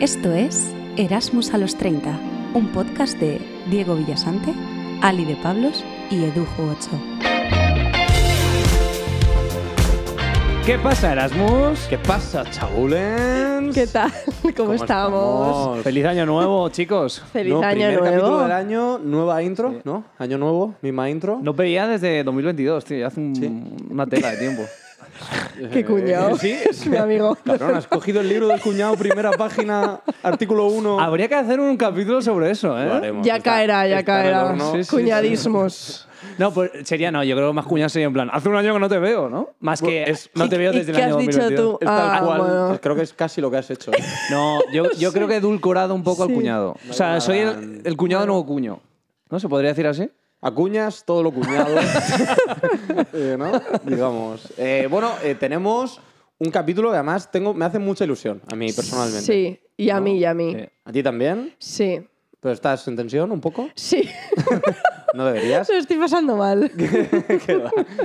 Esto es Erasmus a los 30, un podcast de Diego Villasante, Ali de Pablos y Edujo 8. ¿Qué pasa, Erasmus? ¿Qué pasa, chabulens? ¿Qué tal? ¿Cómo, estamos? Feliz año nuevo, chicos. Feliz No, año primer nuevo. capítulo del año, nueva intro, ¿no? Año nuevo, misma intro. No veía desde 2022, tío, ya hace un- Sí. una tela de tiempo. Qué cuñado. Sí, es mi amigo. Cabrón, has cogido el libro del cuñado, primera página, artículo 1. Habría que hacer un capítulo sobre eso, ¿eh? Ya caerá, ya caerá. Sí, sí, Cuñadismos. No, pues sería no, yo creo que más cuñado sería en plan, hace un año que no te veo, ¿no? Más que Bueno, es- no te veo ¿Y desde el qué año has dicho 2022. tú? Es tal Ah, cual, bueno. creo que es casi lo que has hecho. No, yo, yo creo que he edulcorado un poco al cuñado. O sea, soy el, el cuñado nuevo cuño. ¿No? ¿Se podría decir así? Acuñas, todo lo cuñado. Eh, ¿no? Digamos. Eh, bueno, eh, tenemos un capítulo que además tengo, me hace mucha ilusión, a mí personalmente. Sí, y a mí, y a mí. ¿A ti también? Sí. ¿Pero estás en tensión un poco? Sí. ¿No deberías? Lo estoy pasando mal.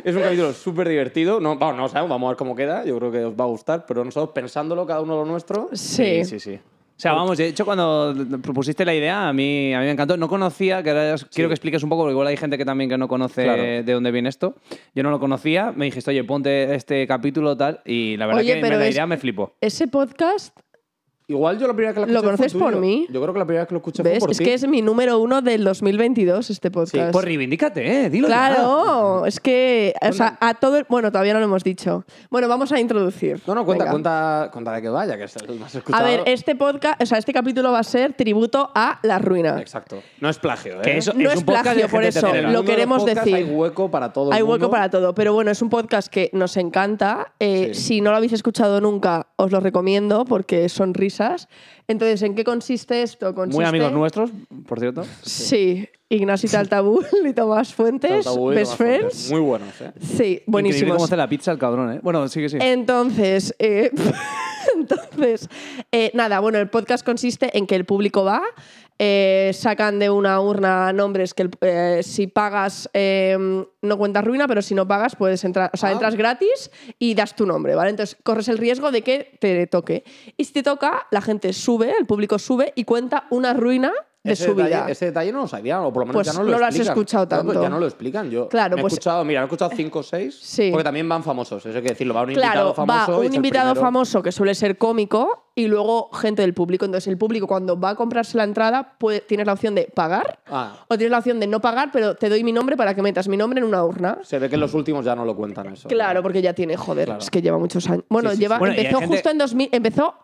Es un capítulo súper divertido. No, vamos, no sabemos, vamos a ver cómo queda. Yo creo que os va a gustar, pero nosotros pensándolo, cada uno lo nuestro. Sí. sí, sí. O sea, vamos, de hecho, cuando propusiste la idea, a mí, a mí me encantó. No conocía, que ahora quiero que expliques un poco, porque igual hay gente que también que no conoce Claro. de dónde viene esto. Yo no lo conocía, me dijiste, oye, ponte este capítulo tal, y la verdad Oye, que pero me- la es- idea me flipó. Ese podcast, Igual yo la primera vez que lo ¿Lo escuché conoces fue por tuyo. mí? Yo creo que la primera vez que lo escuché fue ¿ves? por Es ti. que es mi número uno del 2022, este podcast. Pues reivindícate, ¿eh? Dilo ya. Claro, es que, o sea, a todo el... Bueno, todavía no lo hemos dicho. Bueno, vamos a introducir. No, no, cuenta, Venga. cuenta, cuenta de que vaya, que es el más escuchado. A ver, este podcast, o sea, este capítulo va a ser tributo a La Ruina. Exacto. No es plagio, ¿eh? Que eso- No es es un podcast plagio, de por eso, lo de queremos podcasts decir. Hay hueco para todo Hay el hueco mundo. para todo, pero bueno, es un podcast que nos encanta. Eh, Sí. Si no lo habéis escuchado nunca, os lo recomiendo porque son risas. Entonces, ¿en qué consiste esto? Consiste... Muy amigos nuestros, por cierto. Sí, Ignacio Taltabul y Tomás Fuentes, y Best Tomás Fuentes. Friends. Muy buenos, ¿eh? Sí, Increíble cómo buenísimos. hace la pizza el cabrón, ¿eh? Bueno, sí que sí. Entonces, eh, entonces eh, nada, bueno, el podcast consiste en que el público va, eh, sacan de una urna nombres que eh, si pagas eh, no cuentas ruina, pero si no pagas puedes entrar, o sea, Ah. entras gratis y das tu nombre, ¿vale? Entonces corres el riesgo de que te toque. Y si te toca, la gente sube, el público sube y cuenta una ruina de ese su detalle, vida. Ese detalle no lo sabía, o por lo menos Pues ya no lo no lo has explican. escuchado No, pues tanto. ya no lo explican. Yo Claro, me pues- he escuchado, mira, he escuchado cinco o seis. Sí. Porque también van famosos, eso hay que decirlo. Va un Claro, invitado famoso. va un invitado famoso que suele ser cómico y luego gente del público. Entonces, el público cuando va a comprarse la entrada, puede- tienes la opción de pagar Ah, o tienes la opción de no pagar, pero te doy mi nombre para que metas mi nombre en una urna. se ve que en los últimos ya no lo cuentan eso. Claro, porque ya tiene, joder, Claro. es que lleva muchos años. Bueno, Sí, sí, lleva. Bueno, empezó gente- justo en 2000, empezó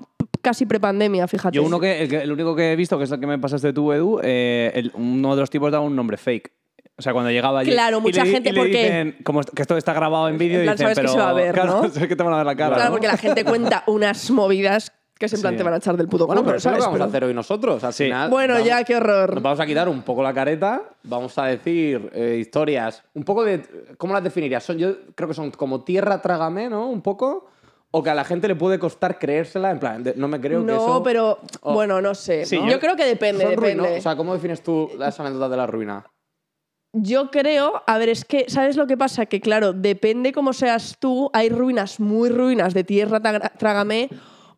casi prepandemia, fíjate. Yo uno que el, que- el único que he visto, que es el que me pasaste tú, Edu, eh, el- uno de los tipos daba un nombre fake. O sea, cuando llegaba allí. Claro, y mucha le- gente, y le ¿por qué? dicen, como que esto está grabado en vídeo, plan, dicen, sabes que pero. se va a ver, claro, ¿no? sabes que te van a ver la cara. Claro, ¿no? porque la gente cuenta unas movidas que es en plan Sí. te van a echar del puto Bueno, pero eso es lo que vamos a hacer hoy nosotros. Al Sí. final, Bueno, vamos- ya, qué horror. Nos vamos a quitar un poco la careta, vamos a decir eh, historias, un poco de... ¿Cómo las definirías? Son, yo creo que son como tierra trágame, ¿no? Un poco. O que a la gente le puede costar creérsela, en plan, de- no me creo que No, eso... pero Oh. bueno, no sé. Sí, yo, yo- creo que depende, Son depende. ruino- O sea, ¿cómo defines tú las anécdotas de la ruina? Yo creo, a ver, es que, ¿sabes lo que pasa? Que claro, depende cómo seas tú, hay ruinas muy ruinas de tierra trágame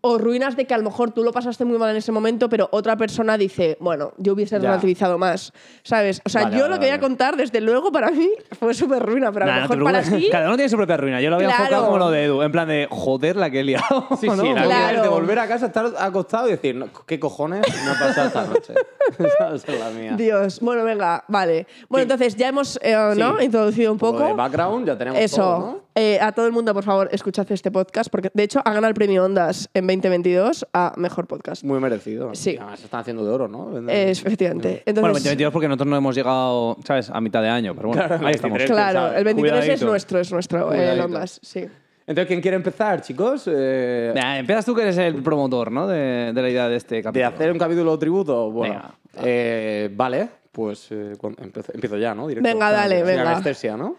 o ruinas de que a lo mejor tú lo pasaste muy mal en ese momento, pero otra persona dice, bueno, yo hubiese Ya. relativizado más, ¿sabes? O sea, Vale, yo vale, lo que voy a contar, desde luego, para mí fue súper ruina, pero a Nah, lo no mejor para ti... Cada uno tiene su propia ruina. Yo lo había Claro. enfocado como lo de Edu. En plan de, joder, la que he liado. Sí, ¿no? sí, la Claro. vida es de volver a casa, estar acostado y decir, no, ¿qué cojones me ha pasado esta noche? Esa es la mía. Dios, bueno, venga, vale. Bueno, Sí. entonces ya hemos eh, ¿no? Sí. introducido un Poco de background ya tenemos Eso. todo, ¿no? Eh, a todo el mundo, por favor, escuchad este podcast, porque de hecho ha ganado el premio Ondas en 2022 a Mejor Podcast. Muy merecido. Sí. Además se están haciendo de oro, ¿no? Eh, efectivamente. Entonces, Bueno, 2022 porque nosotros no hemos llegado, ¿sabes? A mitad de año. Pero bueno, Claro, ahí estamos. 23. claro, el 23 es nuestro, es nuestro, eh, el Cuidadito. Ondas, sí. Entonces, ¿quién quiere empezar, chicos? Eh, empiezas tú que eres el promotor, ¿no? De, de la idea de este de capítulo. hacer un capítulo tributo. Bueno, Venga. eh, vale, pues eh, empiezo, empiezo ya, ¿no? Directo. Venga, dale, venga. anestesia, ¿no?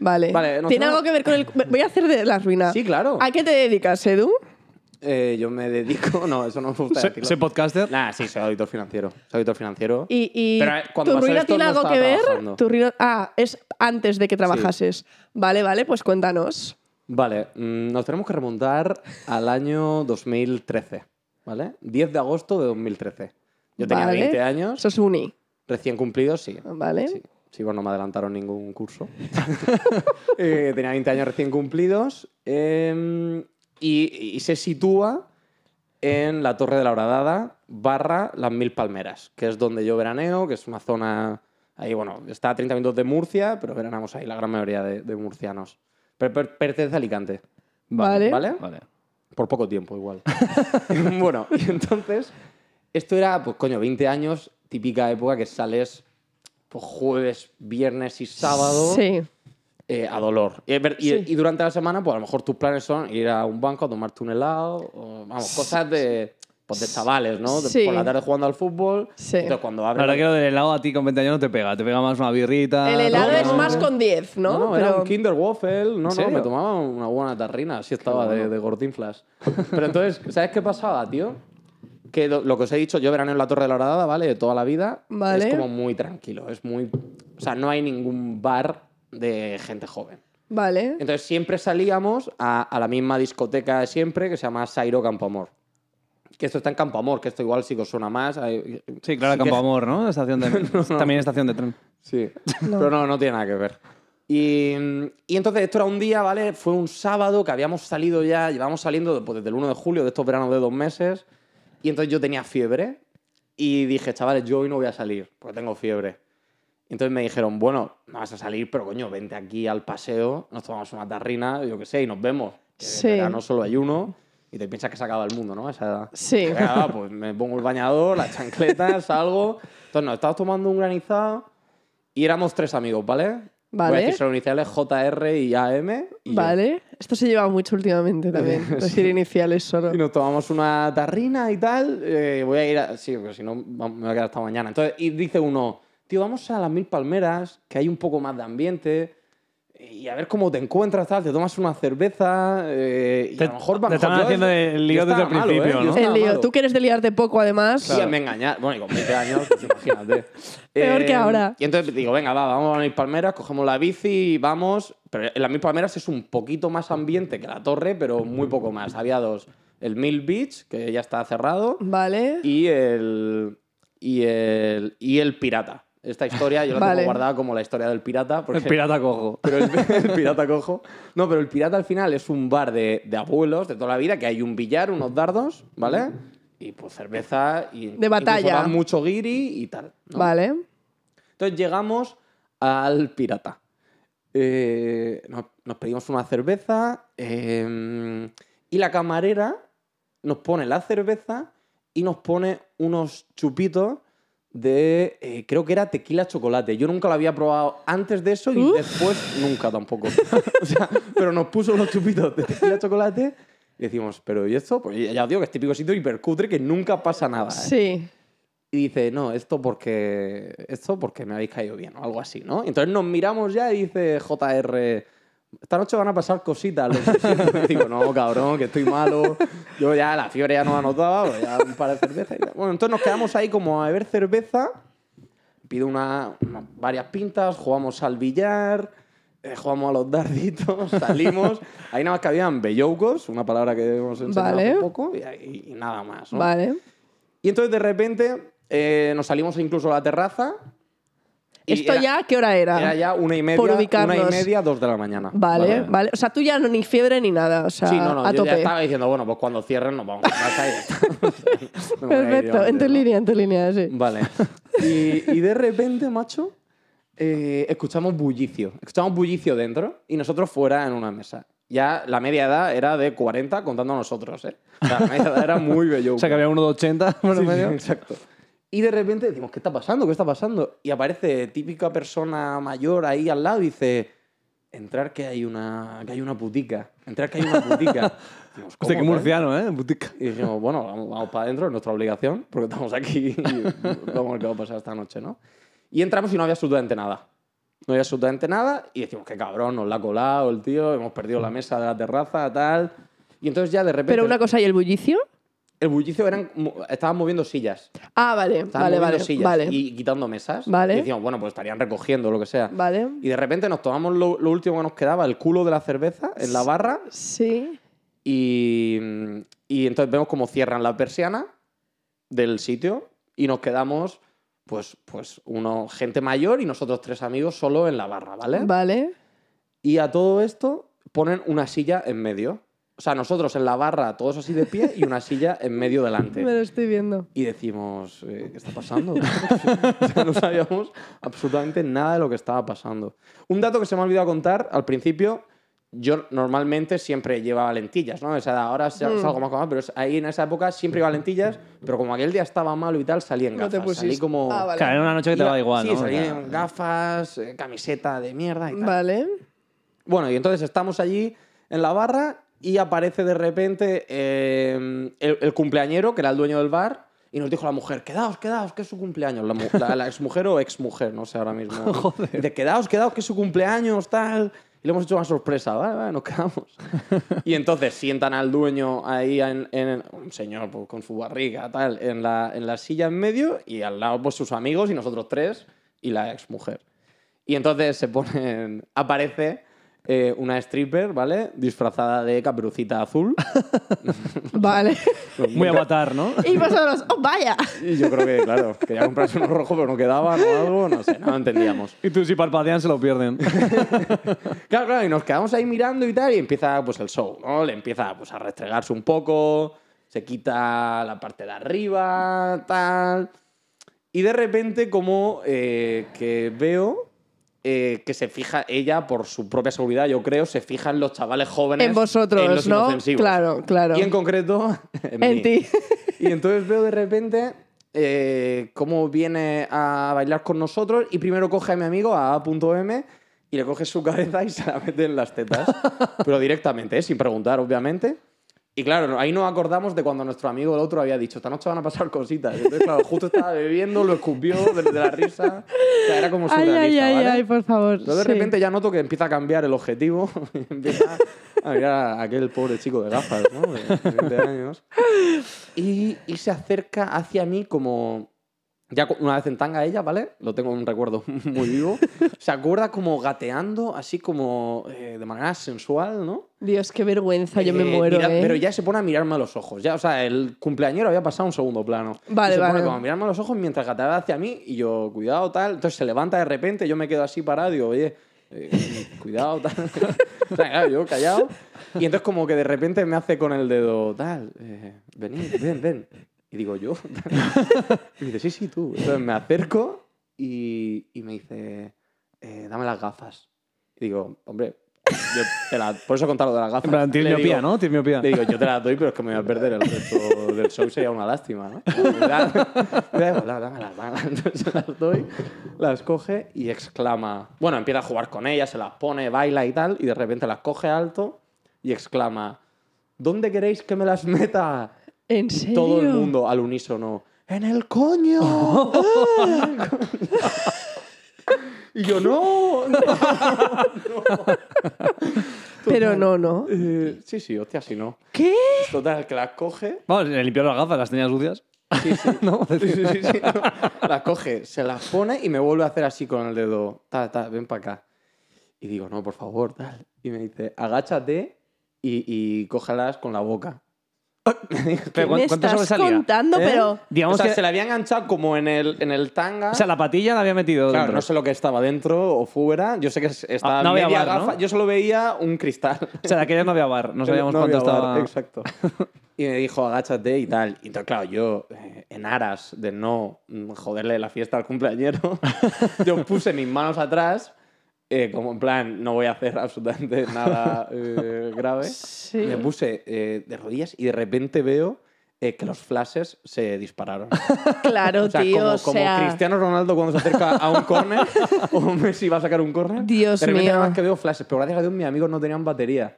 Vale. Vale, nos ¿Tiene algo que ver con el... Voy a hacer de la ruina. Sí, claro. ¿A qué te dedicas, Edu? Eh, yo me dedico. No, eso no me gusta Soy, decirlo. soy podcaster. Nah, sí, soy auditor financiero. Soy auditor financiero. Y, y Pero, eh, cuando tu pasó ruina esto tiene no algo estaba que ver. trabajando. Tu ruina- ah, es antes de que trabajases. Vale, vale, pues cuéntanos. Vale, mm, nos tenemos que remontar al año 2013. ¿vale? 10 de agosto de 2013. Yo tenía Vale. 20 años, Eso es uni. recién cumplidos, sí. Vale. Sí, sí, bueno, no me adelantaron ningún curso. Eh, tenía 20 años recién cumplidos eh, y, y se sitúa en la Torre de la Horadada barra Las Mil Palmeras, que es donde yo veraneo, que es una zona... Ahí, bueno, está a 30 minutos de Murcia, pero veranamos ahí la gran mayoría de, de murcianos. Per- per- pertenece a Alicante. Vale. ¿Vale? Vale. Por poco tiempo, igual. bueno, y entonces, esto era, pues coño, 20 años, típica época que sales jueves, viernes y sábado Sí. eh, a dolor. Y, y- Sí. y durante la semana, pues a lo mejor tus planes son ir a un banco a tomarte un helado, o, vamos, cosas de, pues, de chavales, ¿no? De- Sí. Por la tarde jugando al fútbol. Sí. Entonces, cuando La abre verdad que lo del helado a ti con 20 años no te pega. Te pega más una birrita. El helado no, es no, más con 10, ¿no? No, no, era Pero- un Kinder Waffle. No, no, me tomaba una buena tarrina. Así estaba de, de gordinflas. Pero entonces, ¿sabes qué pasaba, tío? Que lo, que os he dicho, yo veraneo en la Torre de la Horadada, ¿vale? De toda la vida. Vale. Es como muy tranquilo. Es muy... O sea, no hay ningún bar de gente joven. Vale. Entonces siempre salíamos a, a la misma discoteca de siempre que se llama Sairo Campoamor. Que esto está en Campoamor, que esto igual sí que os suena más. Hay- Sí, claro, sí Campo que- Amor, ¿no? Estación de... También estación de tren. Sí, pero no, no tiene nada que ver. Y, y entonces esto era un día, ¿vale? Fue un sábado que habíamos salido ya, llevamos saliendo pues, desde el 1 de julio de estos veranos de dos meses. Y entonces yo tenía fiebre y dije, chavales, yo hoy no voy a salir porque tengo fiebre. Y entonces me dijeron, bueno, no vas a salir, pero coño, vente aquí al paseo, nos tomamos una tarrina, yo qué sé, y nos vemos. Sí. verano solo hay uno y te piensas que se acaba el mundo, ¿no? A esa edad. Sí. Va, pues me pongo el bañador, las chancletas, salgo. Entonces nos estábamos tomando un granizado y éramos tres amigos, ¿vale? Voy a Vale. decir solo iniciales JR y AM. y yo. Vale. Esto se lleva mucho últimamente también. Decir iniciales solo. Y nos tomamos una tarrina y tal. eh, voy a ir a... Sí, porque si no me voy a quedar hasta mañana. Entonces, y dice uno, tío, vamos a las Mil Palmeras, que hay un poco más de ambiente. Y a ver cómo te encuentras, tal. Te tomas una cerveza eh, y Te- a lo mejor... te yo- haciendo el lío desde el malo, ¿eh? principio, ¿no? El lío. malo. Tú que eres de liarte poco, además. Sí, me engañar. Bueno, y con 20 años, pues imagínate. Eh, Peor que ahora. Y entonces digo, venga, va, vamos a mis palmeras, cogemos la bici y vamos. Pero en las mil palmeras es un poquito más ambiente que la torre, pero muy poco más. Había dos. El Mill Beach, que ya está cerrado, Vale. y el. Y el. Y el pirata. Esta historia yo la Vale. tengo guardada como la historia del pirata. Porque El pirata cojo. pero el, el pirata cojo. No, pero el pirata al final es un bar de, de abuelos de toda la vida, que hay un billar, unos dardos, ¿vale? Y pues cerveza y. De batalla. va mucho guiri y tal. ¿no? Vale. Entonces llegamos al pirata. Eh, nos, nos pedimos una cerveza eh, y la camarera nos pone la cerveza y nos pone unos chupitos de, eh, creo que era tequila chocolate. Yo nunca lo había probado antes de eso y después nunca tampoco. O sea, pero nos puso los chupitos de tequila chocolate y decimos, pero ¿y esto? Pues ya os digo que es típico sitio hipercutre que nunca pasa nada. ¿eh? Sí. Y dice, no, esto porque, esto porque me habéis caído bien o algo así, ¿no? Entonces nos miramos ya y dice JR, esta noche van a pasar cositas. lo siento". Y digo, no, cabrón, que estoy malo. Yo ya la fiebre ya no la notaba, pues ya un par de cervezas. y tal. Bueno, entonces nos quedamos ahí como a beber cerveza. Pido una, una- varias pintas, jugamos al billar, eh, jugamos a los darditos, salimos. Ahí nada más que habían bellocos, una palabra que hemos enseñado Vale. hace poco, y, ahí- y nada más, ¿no? Vale. Y entonces de repente eh, nos salimos incluso a la terraza. Y ¿Esto era- ya qué hora era? Era ya una y media, Por una y media, dos de la mañana. Vale, vale, O sea, tú ya no ni fiebre ni nada. O sea, Sí, no, no, a yo tope. ya estaba diciendo, bueno, pues cuando cierren nos vamos a casa y Perfecto, en tu línea, en tu línea, sí. Vale. Y, y de repente, macho, eh, escuchamos bullicio. Escuchamos bullicio dentro y nosotros fuera en una mesa. Ya la media edad era de 40 contando a nosotros, ¿eh? O sea, la media edad era muy bello. O sea, que había uno de 80 por Sí, el sí, medio. exacto. Y de repente decimos, ¿qué está pasando? ¿Qué está pasando? Y aparece típica persona mayor ahí al lado y dice, entrar que hay una, que hay una putica. Entrar que hay una putica. Decimos, Hostia, qué "¿Cómo, murciano, ¿eh? Butica. y dijimos, bueno, vamos, vamos para adentro, es nuestra obligación, porque estamos aquí y vamos a ver qué va a pasar esta noche, ¿no? Y entramos y no había absolutamente nada. No había absolutamente nada y decimos, qué cabrón, nos la ha colado el tío, hemos perdido la mesa de la terraza, tal. Y entonces ya de repente... Pero una cosa, ¿y el bullicio? El bullicio eran, estaban moviendo sillas. Ah, vale, Estaban vale, moviendo vale. sillas Vale. y quitando mesas. Vale. Y decíamos, bueno, pues estarían recogiendo lo que sea. Vale. Y de repente nos tomamos lo, lo último que nos quedaba, el culo de la cerveza en la barra. Sí. Y, y entonces vemos cómo cierran la persiana del sitio y nos quedamos, pues, pues uno, gente mayor y nosotros tres amigos solo en la barra, ¿vale? Vale. Y a todo esto ponen una silla en medio. O sea, nosotros en la barra, todos así de pie, y una silla en medio Me delante. lo estoy viendo. Y decimos, eh, ¿qué está pasando? O sea, no sabíamos absolutamente nada de lo que estaba pasando. Un dato que se me ha olvidado contar al principio, yo normalmente siempre llevaba lentillas, ¿no? O sea, ahora sa- Mm. salgo más con pero es- ahí en esa época siempre iba lentillas, pero como aquel día estaba malo y tal, salí en No te gafas. salí pusiste. como... Ah, vale. Claro, era una noche que te Iba- va igual, sí, ¿no? salí en gafas, eh, camiseta de mierda y tal. Vale. Bueno, y entonces estamos allí en la barra y aparece de repente eh, el, el cumpleañero, que era el dueño del bar, y nos dijo la mujer, quedaos, quedaos, que es su cumpleaños. La, la, la exmujer o exmujer, no sé ahora mismo. Joder. De quedaos, quedaos, que es su cumpleaños, tal. Y le hemos hecho una sorpresa, vale, vale, nos quedamos. y entonces sientan al dueño ahí, en, en- un señor pues, con su barriga, tal, en la, en la silla en medio, y al lado pues sus amigos y nosotros tres, y la exmujer. Y entonces se ponen. Aparece eh, una stripper, ¿vale? Disfrazada de caperucita azul. Vale. Muy avatar, ¿no? y vosotros, ¡oh, vaya! Y yo creo que, claro, quería comprarse uno rojo, pero no quedaban o algo, no sé, no lo entendíamos. Y tú si parpadean se lo pierden. Claro, claro, y nos quedamos ahí mirando y tal, y empieza pues el show, ¿no? Le empieza pues a restregarse un poco, se quita la parte de arriba, tal. Y de repente, como eh, que veo eh, que se fija ella, por su propia seguridad, yo creo, se fija en los chavales jóvenes. En vosotros, en los ¿no? inofensivos. Claro, claro. Y en concreto, en, En ti. Y entonces veo de repente eh, cómo viene a bailar con nosotros y primero coge a mi amigo, a A.M, y le coge su cabeza y se la mete en las tetas. Pero directamente, ¿eh? sin preguntar, obviamente. Y claro, ahí nos acordamos de cuando nuestro amigo el otro había dicho, esta noche van a pasar cositas. Entonces, claro, justo estaba bebiendo, lo escupió de, de la risa. O sea, era como Ay, surrealista, ay, ay, ¿vale? ay, por favor. Pero de sí. repente ya noto que empieza a cambiar el objetivo. y empieza a mirar a aquel pobre chico de gafas, ¿no? De 20 años. Y, y se acerca hacia mí como... Ya una vez en tanga ella, ¿vale? Lo tengo un recuerdo muy vivo. Se acuerda como gateando, así como eh, de manera sensual, ¿no? Dios, qué vergüenza, yo me Eh, muero, mira- ¿eh? Pero ya se pone a mirarme a los ojos. Ya, o sea, el cumpleañero había pasado un segundo plano. Vale, y se vale. pone como a mirarme a los ojos mientras gateaba hacia mí y yo, cuidado, tal. Entonces se levanta de repente, yo me quedo así parado y digo, oye, eh, cuidado, tal. o sea, claro, yo callado. Y entonces como que de repente me hace con el dedo, tal, venid, ven, ven. Y digo, ¿yo? y dice, sí, sí, tú. Entonces me acerco y, y me dice, eh, dame las gafas. Y digo, hombre, yo te la- por eso he contado lo de las gafas. En plan, tienes miopía, ¿no? Tienes miopía. le digo, yo te las doy, pero es que me voy a perder el resto del show, sería una lástima, ¿no? Dámelas, dámelas. Entonces las doy, las coge y exclama. Bueno, empieza a jugar con ellas, se las pone, baila y tal, y de repente las coge alto y exclama: ¿Dónde queréis que me las meta? ¿En serio? Todo el mundo al unísono. ¡En el coño! y yo, no, no, Pero no, no. Eh, sí, sí, hostia, si no. ¿Qué? Total, que las coge Vamos, le limpió las gafas, las tenía sucias. Sí, sí. Sí, sí, sí, sí, no. Las coge, se las pone y me vuelve a hacer así con el dedo. Ta, ta, ven para acá. Y digo, no, por favor, tal. Y me dice, agáchate y, y cógelas con la boca. Pero, ¿cuán- me ¿Cuánto estás sobresalía? contando? ¿Eh? Pero... Digamos o sea, que- se la había enganchado como en el, en el tanga. O sea, la patilla la había metido Claro, dentro. no sé lo que estaba dentro o fuera. Yo sé que es- estaba Ah, no había media bar, ¿no? gafa. Yo solo veía un cristal. O sea, de aquella no había bar. No sabíamos No cuánto había bar, estaba... Exacto. Y me dijo, agáchate y tal. Y entonces, claro, yo, eh, en aras de no mm, joderle la fiesta al cumpleañero, yo puse mis manos atrás, eh, como en plan, no voy a hacer absolutamente nada eh, grave. Sí. Me puse eh, de rodillas y de repente veo que los flashes se dispararon. Claro, O sea, tío, como, o como sea... Cristiano Ronaldo cuando se acerca a un córner o Messi va a sacar un córner. Dios de repente mío. nada más que veo flashes, pero gracias a Dios mis amigos no tenían batería.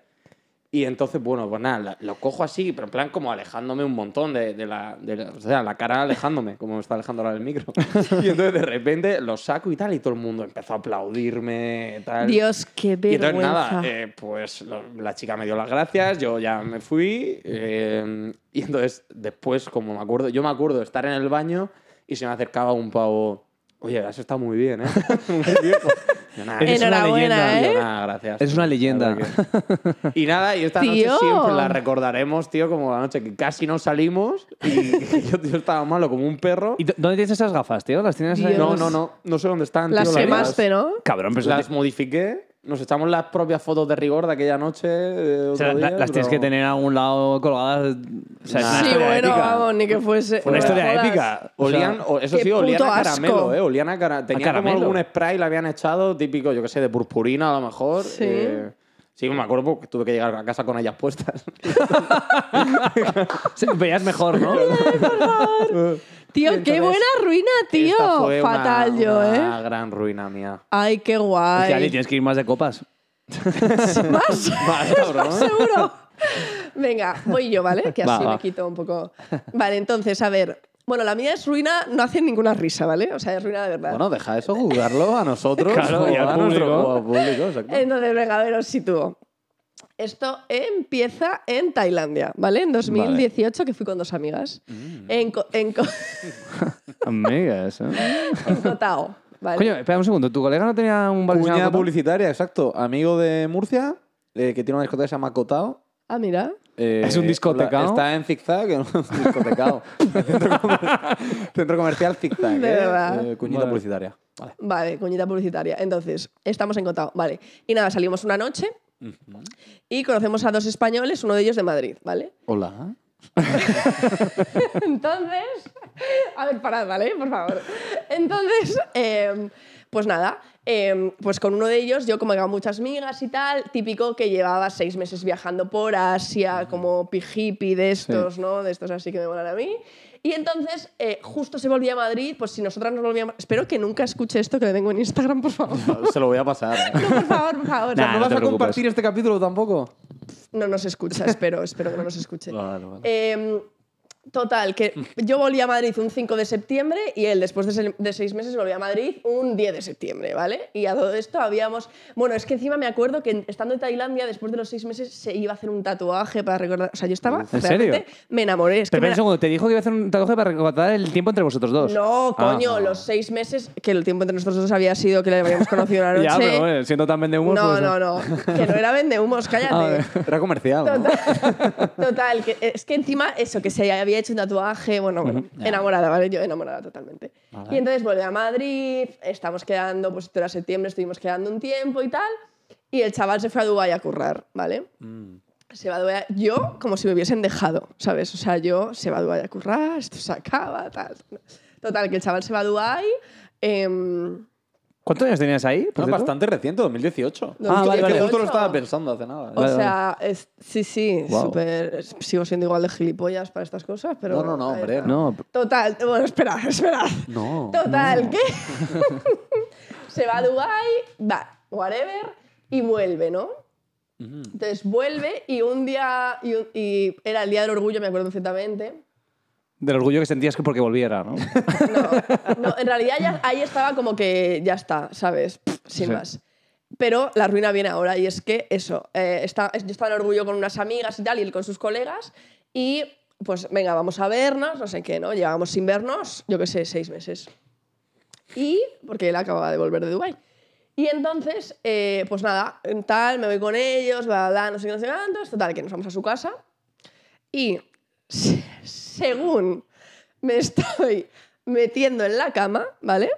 Y entonces, bueno, pues nada, lo cojo así, pero en plan como alejándome un montón de, de la, de la- O sea, la cara alejándome, como me está alejando ahora del micro. y entonces de repente lo saco y tal, y todo el mundo empezó a aplaudirme. Tal. Dios, qué Y entonces vergüenza. nada, eh, pues lo- la chica me dio las gracias, yo ya me fui. eh, y entonces después, como me acuerdo, yo me acuerdo de estar en el baño y se me acercaba un pavo. Oye, has estado muy bien, ¿eh? Nada, una Enhorabuena, leyenda. ¿eh? nada, gracias. Es una leyenda. Y nada, y esta noche Tío. siempre la recordaremos, tío, como la noche que casi no salimos y yo, tío, estaba malo como un perro. ¿Y dónde tienes esas gafas, tío? ¿Las tienes ahí? Dios. No, no, no, no sé dónde están, Las tío. quemaste, ¿no? Cabrón, pero Las modifiqué, nos echamos las propias fotos de rigor de aquella noche. de o sea, la- día, las tienes que tener a algún lado colgadas. O sea, Nah. una Sí, bueno, épica. vamos, ni que fuese. Una no historia jodas. épica. O sea, Olían, o- eso qué sí, olían a asco. caramelo, ¿eh? Olían a cara- Tenía como caramelo? algún spray, le habían echado, típico, yo qué sé, de purpurina a lo mejor. Sí. eh, sí, me acuerdo porque tuve que llegar a casa con ellas puestas. Veías mejor, ¿no? Tío, qué buena ruina, tío. Esta fue una- Fatal yo, una ¿eh? gran ruina mía. Ay, qué Ya, guay. tienes que ir más de copas. ¿Más? Vale, cabrón. Seguro. Venga, voy yo, ¿vale? Que así Va, me quito un poco. Vale, entonces, a ver. Bueno, la mía es ruina, no hace ninguna risa, ¿vale? O sea, es ruina de verdad. Bueno, deja eso juzgarlo a nosotros Claro, o y al a nuestro público. o al público, exacto. Entonces, venga, a ver, os sitúo. Esto empieza en Tailandia, ¿vale? En 2018, que fui con dos amigas. En, Co- en, Co- Amigas, ¿eh? en Koh Tao, ¿vale? Coño, espera un segundo. ¿Tu colega no tenía un Cuña publicitaria, exacto. Amigo de Murcia, eh, que tiene una discoteca que se llama Cotao. Ah, mira. Eh, ¿Es un discotecao? la- Está en Zigzag, en un discotecao. centro, comer- centro comercial Zigzag. De ¿eh? verdad. Eh, cuñita Vale. publicitaria. Vale. Vale, cuñita publicitaria. Entonces, estamos en Koh Tao, vale. Y nada, salimos una noche y conocemos a dos españoles, uno de ellos de Madrid, ¿vale? Hola. Entonces, a ver, parad, ¿vale? Por favor. Entonces, eh, pues nada, eh, pues con uno de ellos yo como llevaba muchas migas y tal, típico que llevaba seis meses viajando por Asia, como hippie de estos, ¿no? De estos así que me molan a mí. Y entonces, eh, justo se volvía a Madrid, pues si nosotras nos volvíamos... Espero que nunca escuche esto que le tengo en Instagram, por favor. Se lo voy a pasar. ¿eh? No, por favor, por favor. Nah, ¿No no vas te a preocupes. compartir este capítulo tampoco? No nos escucha, espero, espero que no nos escuche. Vale, vale. Eh, total, que yo volví a Madrid un 5 de septiembre y él después de, se- de seis meses volvió a Madrid un 10 de septiembre, ¿vale? Y a todo esto habíamos... Bueno, es que encima me acuerdo que estando en Tailandia, después de los seis meses, se iba a hacer un tatuaje para recordar... O sea, yo estaba... ¿En serio? realmente Me enamoré. Es que Pero me un segundo. Te dijo que iba a hacer un tatuaje para recordar el tiempo entre vosotros dos. No, Ah. coño, los seis meses, que el tiempo entre nosotros dos había sido que le habíamos conocido una noche... Ya, pero bueno, siendo tan vende humo, no, pues, no, no, que no era vende humos, cállate. Era comercial. ¿no? Total, total, que es que encima eso, que se había hecho un tatuaje, bueno, bueno, enamorada, ¿vale? Yo enamorada totalmente. Y entonces volví a Madrid, estamos quedando, pues esto era septiembre, estuvimos quedando un tiempo y tal, y el chaval se fue a Dubái a currar, ¿vale? Se va a Dubái, yo como si me hubiesen dejado, ¿sabes? O sea, yo se va a Dubái a currar, esto se acaba, tal. Total, que el chaval se va a Dubái, em, ¿Cuántos años tenías ahí? No, bastante reciente, 2018. Ah, vale, Es que vale. justo lo estaba pensando hace nada. O Vale, sea, es- sí, sí, súper. Sigo siendo igual de gilipollas para estas cosas, pero. No, no, no, hombre. No, Total, bueno, espera, espera. No. Total, que se va a Dubai, va, whatever, y vuelve, ¿no? Entonces vuelve y un día, y, y era el día del orgullo, me acuerdo perfectamente. Del orgullo que sentías que porque volviera, ¿no? No, no, en realidad ya, ahí estaba como que ya está, ¿sabes? Pff, sin Sí. más. Pero la ruina viene ahora y es que eso, eh, está, yo estaba en orgullo con unas amigas y tal, y él con sus colegas, y pues venga, vamos a vernos, no sé qué, ¿no? Llevábamos sin vernos, yo qué sé, seis meses. Y, porque él acababa de volver de Dubái. Y entonces, eh, pues nada, tal, me voy con ellos, bla, bla, no sé qué, no sé cuántos, total, que nos vamos a su casa. Y según me estoy metiendo en la cama, ¿vale?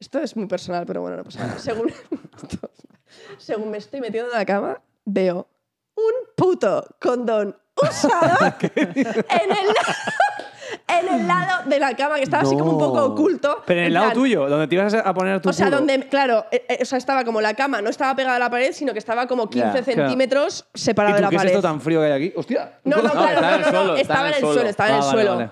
Esto es muy personal, pero bueno, no pasa nada. Según, según me estoy metiendo en la cama, veo un puto condón usado en el, en el lado de la cama, que estaba así como un poco oculto. Pero en el lado plan, tuyo, donde te ibas a poner tu o sea, culo. donde, claro, eh, eh, o sea, estaba como la cama, no estaba pegada a la pared, sino que estaba como 15 Ya, claro. centímetros ¿Y separada de la qué es pared. esto tan frío que hay aquí? ¡Hostia! No, no, claro, no, en el no, no, suelo, estaba en el suelo, estaba en Ah, el vale, suelo. vale.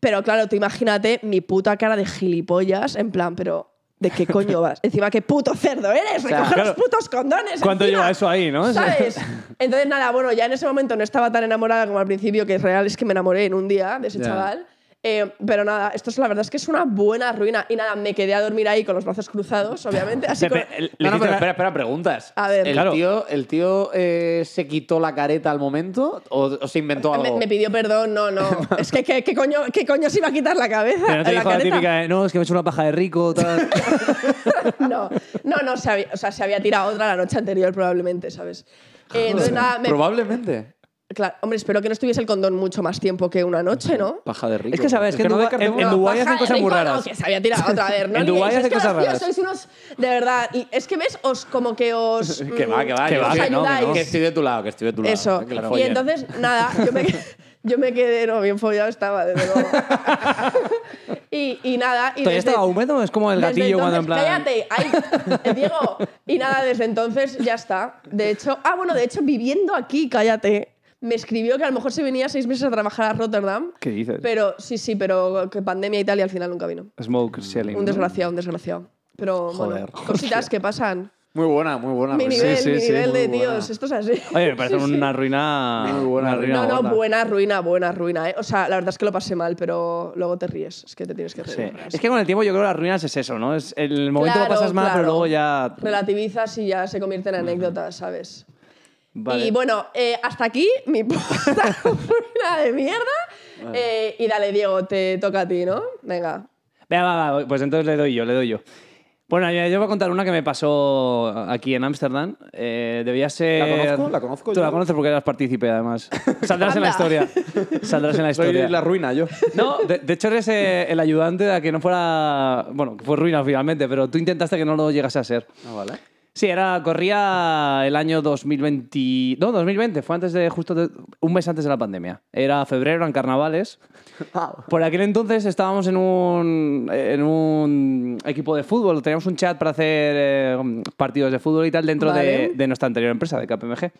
Pero claro, tú imagínate mi puta cara de gilipollas, en plan, pero ¿de qué coño vas? Encima, qué puto cerdo eres, sea, recoge claro. los putos condones. ¿Cuánto encima. lleva eso ahí, no? ¿Sabes? Entonces, nada, bueno, ya en ese momento no estaba tan enamorada como al principio, que es real, es que me enamoré en un día de ese Ya. chaval. Eh, pero nada, esto es la verdad es que es una buena ruina. Y nada, me quedé a dormir ahí con los brazos cruzados, obviamente. Así Pepe, con- el- No, le no, hiciste pero espera, espera, preguntas. A ver. ¿El Claro. tío, el tío eh, se quitó la careta al momento o, o se inventó algo? me, me pidió perdón, no, no. es que ¿qué, qué coño, ¿qué coño se iba a quitar la cabeza? Pero no te la dijo la típica de, no, es que me he hecho una paja de rico, tal. No, no, no, se había, o sea, se había tirado otra la noche anterior probablemente, ¿sabes? Eh, entonces nada, me- Probablemente. Claro, hombre, espero que no estuviese el condón mucho más tiempo que una noche, ¿no? Paja de rico. Es que sabes que en no Dubái- hacen cosas muy raras. No, que se había tirado otra vez. ¿no? En Dubái hacen que cosas los tíos raras. Sois unos, de verdad, y es que ves, os como que os... Que va, que va. Que yo va, que no, que no. Que estoy de tu lado, que estoy de tu lado. Eso. Que y entonces, nada, yo me, yo me quedé, no, bien follado estaba, desde luego. y, y nada. Y ¿Todavía desde- estaba húmedo? Es como el gatillo cuando en plan... Cállate, ay, eh, Diego. Y nada, desde entonces ya está. De hecho, ah, bueno, de hecho, viviendo aquí, cállate, me escribió que a lo mejor se venía seis meses a trabajar a Rotterdam. ¿Qué dices? Pero sí, sí, pero que pandemia y tal, y al final nunca vino. Smoke selling. Un desgraciado, un desgraciado. Pero Joder. bueno, cositas que pasan. Muy buena, muy buena. mi pues. nivel, sí, mi sí, nivel muy de tíos, esto es así. Oye, me parece Sí, sí. una ruina... Muy buena una ruina No, no, buena ruina, buena ruina. ¿eh? O sea, la verdad es que lo pasé mal, pero luego te ríes. Es que te tienes que Sí. reír. Es que con el tiempo yo creo que las ruinas es eso, ¿no? Es el momento Claro, lo pasas mal, pero claro. luego ya... Relativizas y ya se convierte en anécdotas, ¿sabes? Vale. Y bueno, eh, hasta aquí mi puta ruina de mierda. Eh, y dale, Diego, te toca a ti, ¿no? Venga. Venga, va, va, pues entonces le doy yo, le doy yo. Bueno, yo, yo voy a contar una que me pasó aquí en Ámsterdam. Eh, debía ser... ¿La conozco? ¿La conozco Tú yo? la conoces porque eras partícipe, además. Saldrás en la historia. Saldrás en la Soy historia. la ruina, yo. No, de, de hecho eres eh, el ayudante a que no fuera... Bueno, que fue ruina finalmente, pero tú intentaste que no lo llegase a ser. Ah, vale. Sí, era, corría el año 2020. No, 2020, fue antes de, justo de- un mes antes de la pandemia. Era febrero, en carnavales. Por aquel entonces estábamos en un, en un equipo de fútbol, teníamos un chat para hacer eh, partidos de fútbol y tal dentro de nuestra anterior empresa, de KPMG.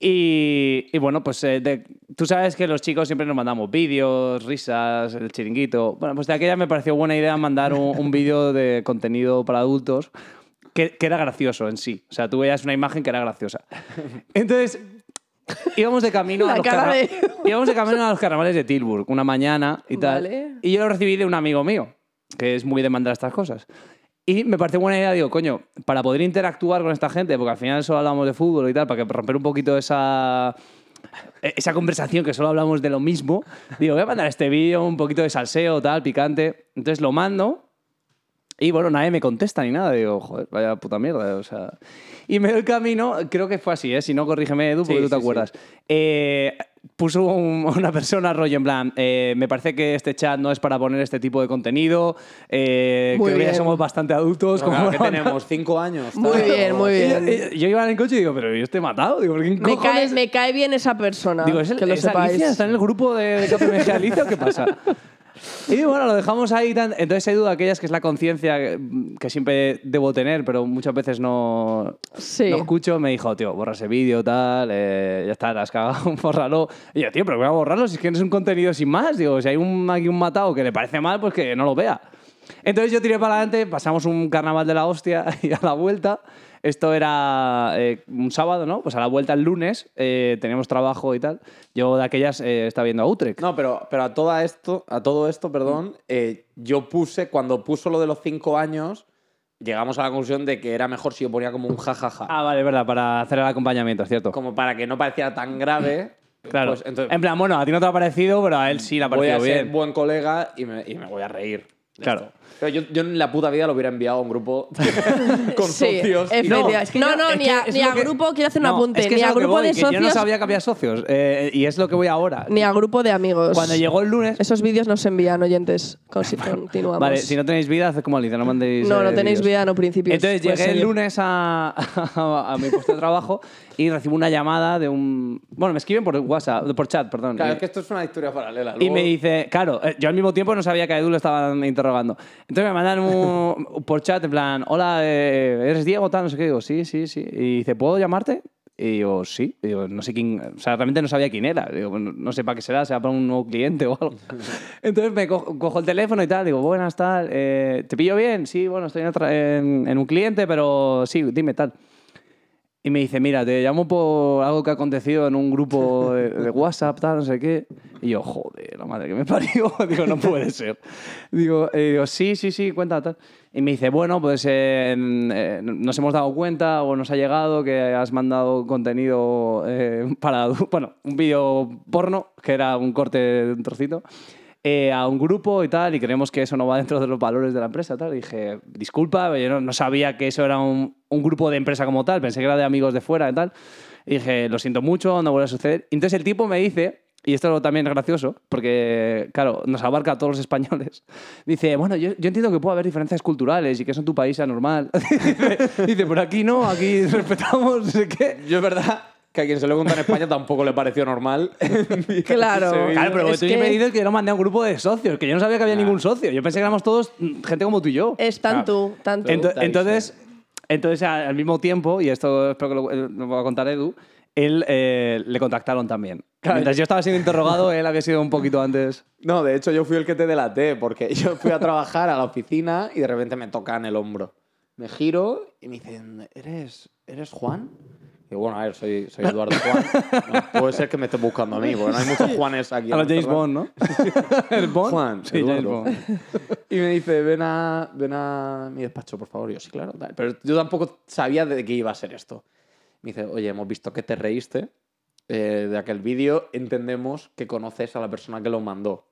Y, y bueno, pues eh, de- tú sabes que los chicos siempre nos mandamos vídeos, risas, el chiringuito. Bueno, pues de aquella me pareció buena idea mandar un, un vídeo de contenido para adultos que, que era gracioso en sí. O sea, tú veías una imagen que era graciosa. Entonces, íbamos de camino a los cara carna- de- íbamos de camino a los carnavales de Tilburg una mañana y tal. Vale. Y yo lo recibí de un amigo mío, que es muy de mandar estas cosas. Y me pareció buena idea, digo, coño, para poder interactuar con esta gente, porque al final solo hablamos de fútbol y tal, para que romper un poquito esa esa conversación que solo hablamos de lo mismo, digo, voy a mandar este vídeo, un poquito de salseo, tal, picante. Entonces lo mando y bueno, nadie me contesta ni nada. Digo, joder, vaya puta mierda. O sea. Y me doy el camino, creo que fue así, ¿eh? Si no, corrígeme, Edu, porque Sí, tú te sí, sí. acuerdas. Eh, puso un- una persona rollo en plan, eh, me parece que este chat no es para poner este tipo de contenido. eh, Muy creo que ya somos bastante adultos. como ¿Qué para- tenemos? ¿Cinco años? Muy tal? bien, muy Y- bien. y- Yo iba en el coche y digo, pero yo estoy matado. Digo, ¿por qué Me cae, me cae bien esa persona. Digo, ¿es, el, que lo ¿es sepáis. Alicia? ¿Está en el grupo de, de Alicia o qué pasa? Y bueno, lo dejamos ahí. tan- Entonces hay duda aquellas que es la conciencia que, que siempre debo tener, pero muchas veces no, Sí. no escucho. Me dijo, tío, borra ese vídeo, tal, eh, ya está, la has cagado, bórralo. Y yo, tío, pero ¿qué voy a borrarlo si es que no es un contenido sin más? Digo, si hay un, aquí un matado que le parece mal, pues que no lo vea. Entonces yo tiré para adelante, pasamos un carnaval de la hostia y a la vuelta, esto era eh, un sábado, ¿no? Pues a la vuelta el lunes eh, teníamos trabajo y tal. Yo de aquellas eh, estaba viendo a Utrecht. No, pero, pero a, toda esto, a todo esto, perdón, eh, yo puse, cuando puso lo de los cinco años, llegamos a la conclusión de que era mejor si yo ponía como un jajaja. Ah, vale, verdad, para hacer el acompañamiento, es cierto. Como para que no pareciera tan grave. Claro. pues entonces en plan, bueno, a ti no te ha parecido, pero a él sí le ha voy a parecido ser bien. buen colega y me, y me voy a reír. Claro. esto. Pero yo, yo en la puta vida lo hubiera enviado a un grupo con Sí, socios. y-. No, es que no, yo- no, es ni a, ni a que- grupo, quiero hacer un No, apunte, es que ni a grupo voy, de que Yo no socios, sabía que había socios. eh, y es lo que voy ahora. ni a grupo de amigos. Cuando llegó el lunes. Esos vídeos nos envían oyentes. Continuamos. Vale, si no tenéis vida, haced como Alicia, no mandéis. No, no eh, tenéis vida, no principios. Entonces llegué el lunes a, a, a mi puesto de trabajo y recibo una llamada de un. Bueno, me escriben por WhatsApp, por chat, perdón. Claro, Y- es que esto es una historia paralela. Y Luego- me dice, claro, eh, yo al mismo tiempo no sabía que a Edu lo estaban interrogando. Entonces me mandan un, por chat en plan, hola, eh, ¿eres Diego? Tal, no sé qué. Digo, sí, sí, sí. Y dice, ¿puedo llamarte? Y digo, sí. Y digo, no sé quién, o sea, realmente no sabía quién era. Digo, no, no sé para qué será, será para un nuevo cliente o algo. Entonces me cojo, cojo el teléfono y tal, digo, buenas, tal, eh, ¿te pillo bien? Sí, bueno, estoy en, otra- en- en un cliente, pero sí, dime tal. Y me dice, mira, te llamo por algo que ha acontecido en un grupo de, de WhatsApp, tal, no sé qué. Y yo, joder, la madre que me parió. digo, no puede ser. Digo, eh, digo, sí, sí, sí, cuenta, tal. Y me dice, bueno, pues eh, eh, nos hemos dado cuenta o nos ha llegado que has mandado contenido eh, para, bueno, un vídeo porno, que era un corte de un trocito, eh, a un grupo y tal, y creemos que eso no va dentro de los valores de la empresa, tal. Y dije, disculpa, yo no, no sabía que eso era un, un grupo de empresa como tal, pensé que era de amigos de fuera y tal. Y dije, lo siento mucho, no vuelve a suceder. Y entonces el tipo me dice, y esto también es gracioso, porque, claro, nos abarca a todos los españoles. Dice, bueno, yo, yo entiendo que puede haber diferencias culturales y que eso en tu país sea normal. dice, dice, pero aquí no, aquí respetamos, no sé qué. Yo es verdad que a quien se lo cuenta en España tampoco le pareció normal. Claro. Claro, pero Es tú que- me dices que yo lo mandé a un grupo de socios, que yo no sabía que había Ya. ningún socio. Yo pensé que éramos todos mm, gente como tú y yo. Es tanto, tanto. Pregunta, entonces, entonces, al mismo tiempo, y esto espero que lo, eh, lo va a contar Edu, él eh, le contactaron también. Claro. Mientras yo estaba siendo interrogado, él había sido un poquito antes. No, de hecho yo fui el que te delaté, porque yo fui a trabajar a la oficina y de repente me tocan el hombro. Me giro y me dicen, ¿eres, ¿eres Juan? Y bueno, a ver, soy, soy Eduardo Juan. No, puede ser que me estés buscando a mí, porque no hay muchos Juanes aquí. A los James. Bond, ¿no? ¿El Bond? Juan, Sí, James Eduardo. Bond. Y me dice, ven a, ven a mi despacho, por favor. Y yo, sí, claro. tal. Pero yo tampoco sabía de qué iba a ser esto. Me dice, oye, hemos visto que te reíste eh, de aquel vídeo. Entendemos que conoces a la persona que lo mandó.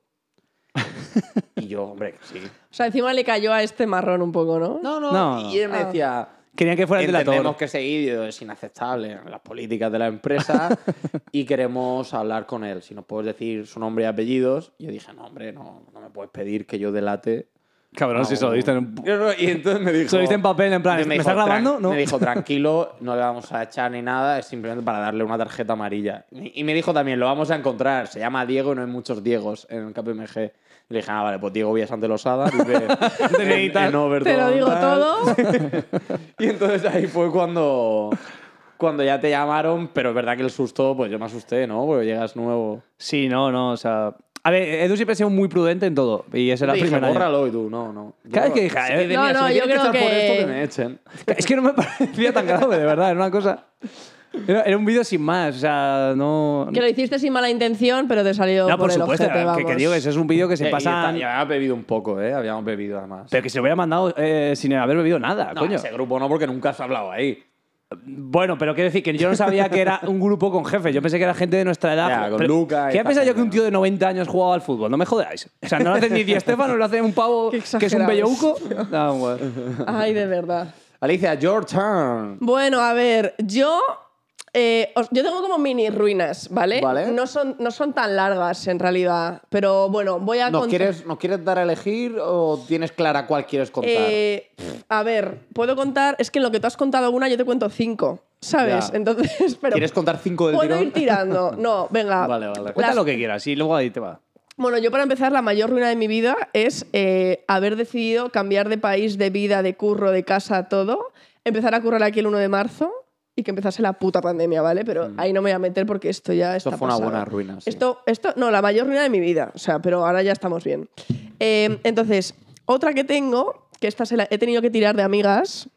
y yo, hombre, sí. O sea, encima le cayó a este marrón un poco, ¿no? No, no. No. Y él me Ah. decía, Querían que fuera el entendemos delator. que ese vídeo es inaceptable en las políticas de la empresa y queremos hablar con él. Si nos puedes decir su nombre y apellidos. Yo dije, no, hombre, no, no me puedes pedir que yo delate Cabrón, si se lo diste en un... No, no, Y entonces me dijo. Se lo diste en papel, en plan, me ¿me dijo, estás grabando? "Tran- No. Me dijo, tranquilo, no le vamos a echar ni nada, es simplemente para darle una tarjeta amarilla. Y y me dijo también, lo vamos a encontrar, se llama Diego y no hay muchos Diegos en el KPMG. Y le dije, ah, vale, pues Diego Losada, vive en, en Overton, Te lo digo tal". todo. Y entonces ahí fue cuando, cuando ya te llamaron, pero es verdad que el susto, pues yo me asusté, ¿no? Porque llegas nuevo. Sí, no, no, o sea... A ver, Edu siempre ha sido muy prudente en todo. Y era Te el dije, bórralo y tú, no, no. Claro, es que dije, eh, tenía- no, si no, yo creo echar por que- esto, que me echen. Es que no me parecía tan grave, de verdad. Era una cosa... Era, era un vídeo sin más, o sea, no... Que lo hiciste sin mala intención, pero te salió No, por, por el supuesto, ojete, que, vamos. que digo que ese es un vídeo que se Eh, y pasa... está- y habíamos bebido un poco, ¿eh? Habíamos bebido además. Pero que se lo hubiera mandado eh, sin haber bebido nada, no, coño. ese grupo no, porque nunca has hablado ahí. Bueno, pero quiero decir que yo no sabía que era un grupo con jefes. Yo pensé que era gente de nuestra edad. Ya, con Pero, Luca y ¿Qué esta pensado yo que un tío de 90 años jugaba al fútbol? No me jodáis. O sea, no lo hace ni Di Stefano, lo hace un pavo Qué que es un exagerados. bellouco. No, bueno. Ay, de verdad. Alicia, your turn. Bueno, a ver, yo. Eh, os- yo tengo como mini ruinas, ¿vale? Vale. No son, no son tan largas en realidad. Pero bueno, voy a ¿Nos contar- quieres, ¿Nos quieres dar a elegir o tienes clara cuál quieres contar? Eh, a ver, puedo contar. Es que en lo que tú has contado una, yo te cuento cinco. ¿Sabes? Ya. Entonces, pero. ¿Quieres contar cinco del Puedo tirón? ir tirando. No, venga. Vale, vale. Cuenta Las- lo que quieras y luego ahí te va. Bueno, yo para empezar, la mayor ruina de mi vida es eh, haber decidido cambiar de país, de vida, de curro, de casa, todo. Empezar a currar aquí el 1 de marzo y que empezase la puta pandemia, ¿vale? Pero ahí no me voy a meter porque esto ya está Mm. Esto fue una pasado. buena ruina, sí. Esto, esto, no, la mayor ruina de mi vida. O sea, pero ahora ya estamos bien. Eh, entonces, otra que tengo, que esta se la he tenido que tirar de amigas.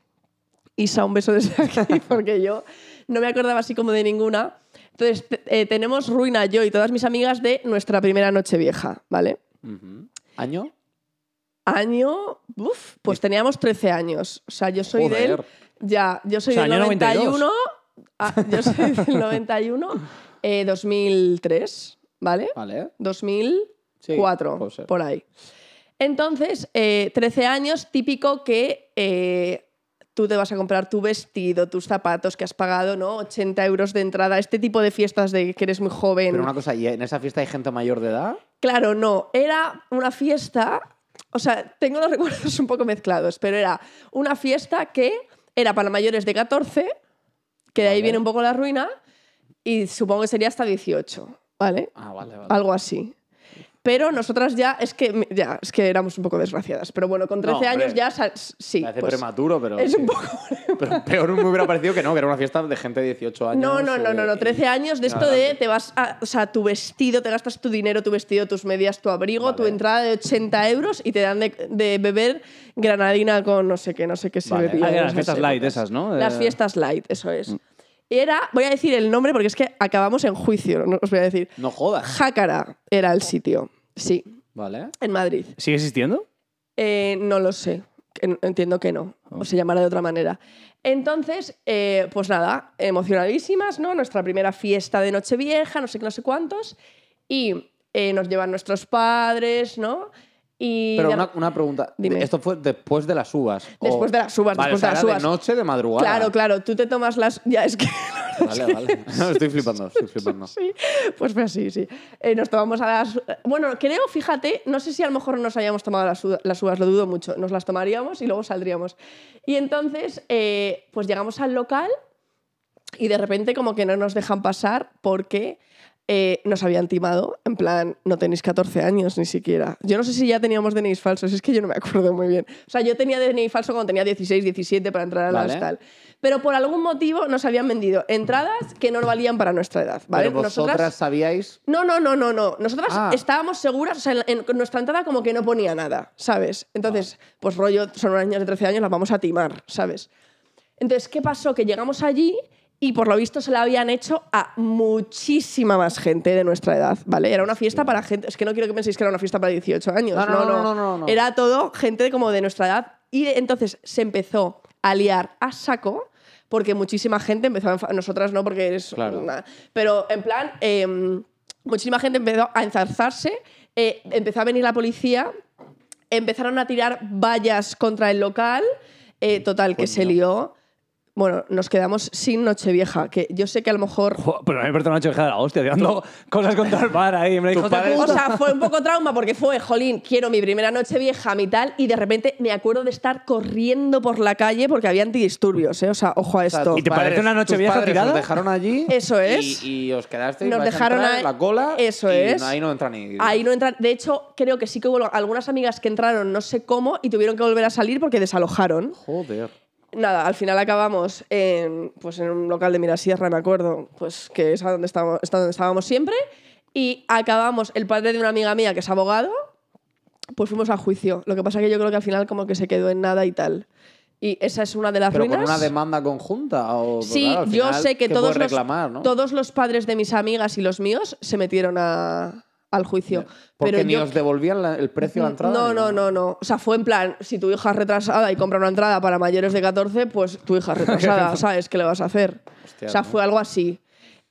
Isa, un beso desde aquí, porque yo no me acordaba así como de ninguna. Entonces, eh, tenemos ruina yo y todas mis amigas de nuestra primera noche vieja, ¿vale? Ujú. ¿Año? Año, uf, pues teníamos 13 años. O sea, yo soy del. Ya, yo soy O sea, del año 91. ah, yo soy del 91, eh, 2003, ¿vale? Vale. 2004, puede ser. por ahí. Entonces, eh, 13 años, típico que eh, tú te vas a comprar tu vestido, tus zapatos que has pagado, ¿no? 80 euros de entrada, este tipo de fiestas de que eres muy joven. Pero una cosa, ¿y en esa fiesta hay gente mayor de edad? Claro, no. Era una fiesta. O sea, tengo los recuerdos un poco mezclados, pero era una fiesta que era para mayores de 14, que de ahí Vale. viene un poco la ruina, y supongo que sería hasta 18, ¿vale? Ah, vale, vale. Algo así. Pero nosotras ya es que ya es que éramos un poco desgraciadas. Pero bueno, con 13 No, hombre. años ya sí. Parece pues, prematuro, pero. es sí. un poco. Pero peor me hubiera parecido que no, que era una fiesta de gente de 18 años. No, no, no, eh, no, no, 13 años de esto de te vas a, o sea, tu vestido, te gastas tu dinero, tu vestido, tus medias, tu abrigo, tu entrada de 80 euros y te dan de, de beber granadina con no sé qué, no sé qué se Vale. bebía Ah, las fiestas light épocas. esas, ¿no? Las Eh, fiestas light, eso es. Era, voy a decir el nombre porque es que acabamos en juicio, no os voy a decir. No jodas. Jácara era el sitio, sí, Vale. en Madrid. ¿Sigue existiendo? Eh, no lo sé. Entiendo que no. O se llamará de otra manera. Entonces, eh, pues nada, emocionadísimas, ¿no? Nuestra primera fiesta de Nochevieja, no sé qué, no sé cuántos. Y eh, nos llevan nuestros padres, ¿no? Y Pero una, una pregunta. Dime. Esto fue después de las uvas. Después de las uvas, Vale, después o sea, de las uvas. De noche, de madrugada. Claro, claro, tú te tomas las... Ya, es que... Vale, vale. No, estoy flipando, estoy flipando. Sí, pues fue así, sí. Eh, nos tomamos a las... Bueno, creo, fíjate, no sé si a lo mejor nos hayamos tomado las, las uvas, lo dudo mucho. Nos las tomaríamos y luego saldríamos. Y entonces, eh, pues llegamos al local y de repente como que no nos dejan pasar porque eh, nos habían timado. En plan, no tenéis 14 años ni siquiera. Yo no sé si ya teníamos DNIs falsos, es que yo no me acuerdo muy bien. O sea, yo tenía DNI falso cuando tenía 16, 17 para entrar a la Vale. hostal. Pero por algún motivo nos habían vendido entradas que no valían para nuestra edad, ¿vale? Pero vosotras sabíais. No, no, no, no, no. Nosotras Ah. estábamos seguras, o sea, en, en nuestra entrada como que no ponía nada, ¿sabes? Entonces, pues rollo, son unas niñas de 13 años, las vamos a timar, ¿sabes? Entonces, ¿qué pasó? Que llegamos allí y por lo visto se la habían hecho a muchísima más gente de nuestra edad, ¿vale? Era una fiesta para gente, es que no quiero que penséis que era una fiesta para 18 años, No, no, no, no, no. Era todo gente como de nuestra edad y entonces se empezó a liar a saco porque muchísima gente empezó a... Nosotras no, porque es... Claro. una- pero en plan, em, muchísima gente empezó a enzarzarse, eh, empezó a venir la policía, empezaron a tirar vallas contra el local, eh, total, que se lió. Bueno, nos quedamos sin Nochevieja, que yo sé que a lo mejor... Jo, Pero a mí me parece una noche de la hostia, tirando cosas contra el bar ahí. Me dijo, padre- O sea, fue un poco trauma porque fue, jolín, quiero mi primera noche vieja, mi tal, y de repente me acuerdo de estar corriendo por la calle porque había antidisturbios, ¿eh? O sea, ojo a O sea, esto. ¿Y te parece padres- una noche tus vieja padres tirada? Os dejaron allí. Eso y- es. Y, os quedasteis. Nos vais a dejaron entrar ahí- en la cola. Eso y es. Ahí no entra ni. Ahí no entran. De hecho, creo que sí que hubo algunas amigas que entraron, no sé cómo, y tuvieron que volver a salir porque desalojaron. Joder. Nada, al final acabamos en, pues en un local de Mirasierra, me acuerdo, pues que es a donde estábamos, está donde estábamos siempre. Y acabamos, el padre de una amiga mía que es abogado, pues fuimos a juicio. Lo que pasa que yo creo que al final como que se quedó en nada y tal. Y esa es una de las Pero ruinas. con una demanda conjunta. O, Sí, claro, al yo sé que ¿qué todos los, reclamar, ¿no? todos los padres de mis amigas y los míos se metieron a- al juicio. Porque pero ni yo- os devolvían la- el precio de la entrada. No, no, no, no. O sea, fue en plan, si tu hija es retrasada y compra una entrada para mayores de 14, pues tu hija es retrasada, ¿sabes? ¿Qué le vas a hacer? Hostia, o sea, ¿no? fue algo así.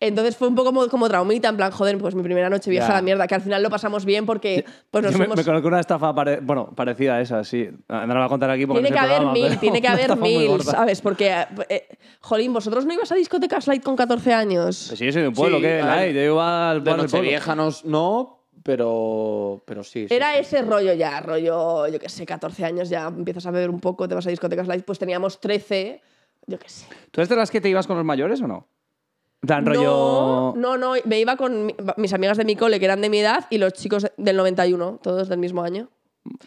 Entonces fue un poco como, como traumita, en plan, joder, pues mi primera noche vieja Ya. a la mierda, que al final lo pasamos bien porque pues nos Yo me, fuimos... me conozco una estafa pare- bueno, parecida a esa, sí. No la voy a contar aquí porque Tiene no que haber programa, mil, tiene que haber mil. ¿sabes? Porque, eh, jolín, ¿vosotros no ibas a discotecas light con 14 años? Pues sí, yo soy de un pueblo, Sí, ¿qué? a Light, yo iba al De pueblo. Nochevieja no, no, pero, pero sí. sí, Era sí. ese rollo ya, rollo, yo qué sé, 14 años ya empiezas a beber un poco, te vas a discotecas light, pues teníamos 13, yo qué sé. ¿Tú eres de las que te ibas con los mayores o no? Plan, rollo... No, no, no, me iba con mi- mis amigas de mi cole que eran de mi edad y los chicos del 91, todos del mismo año.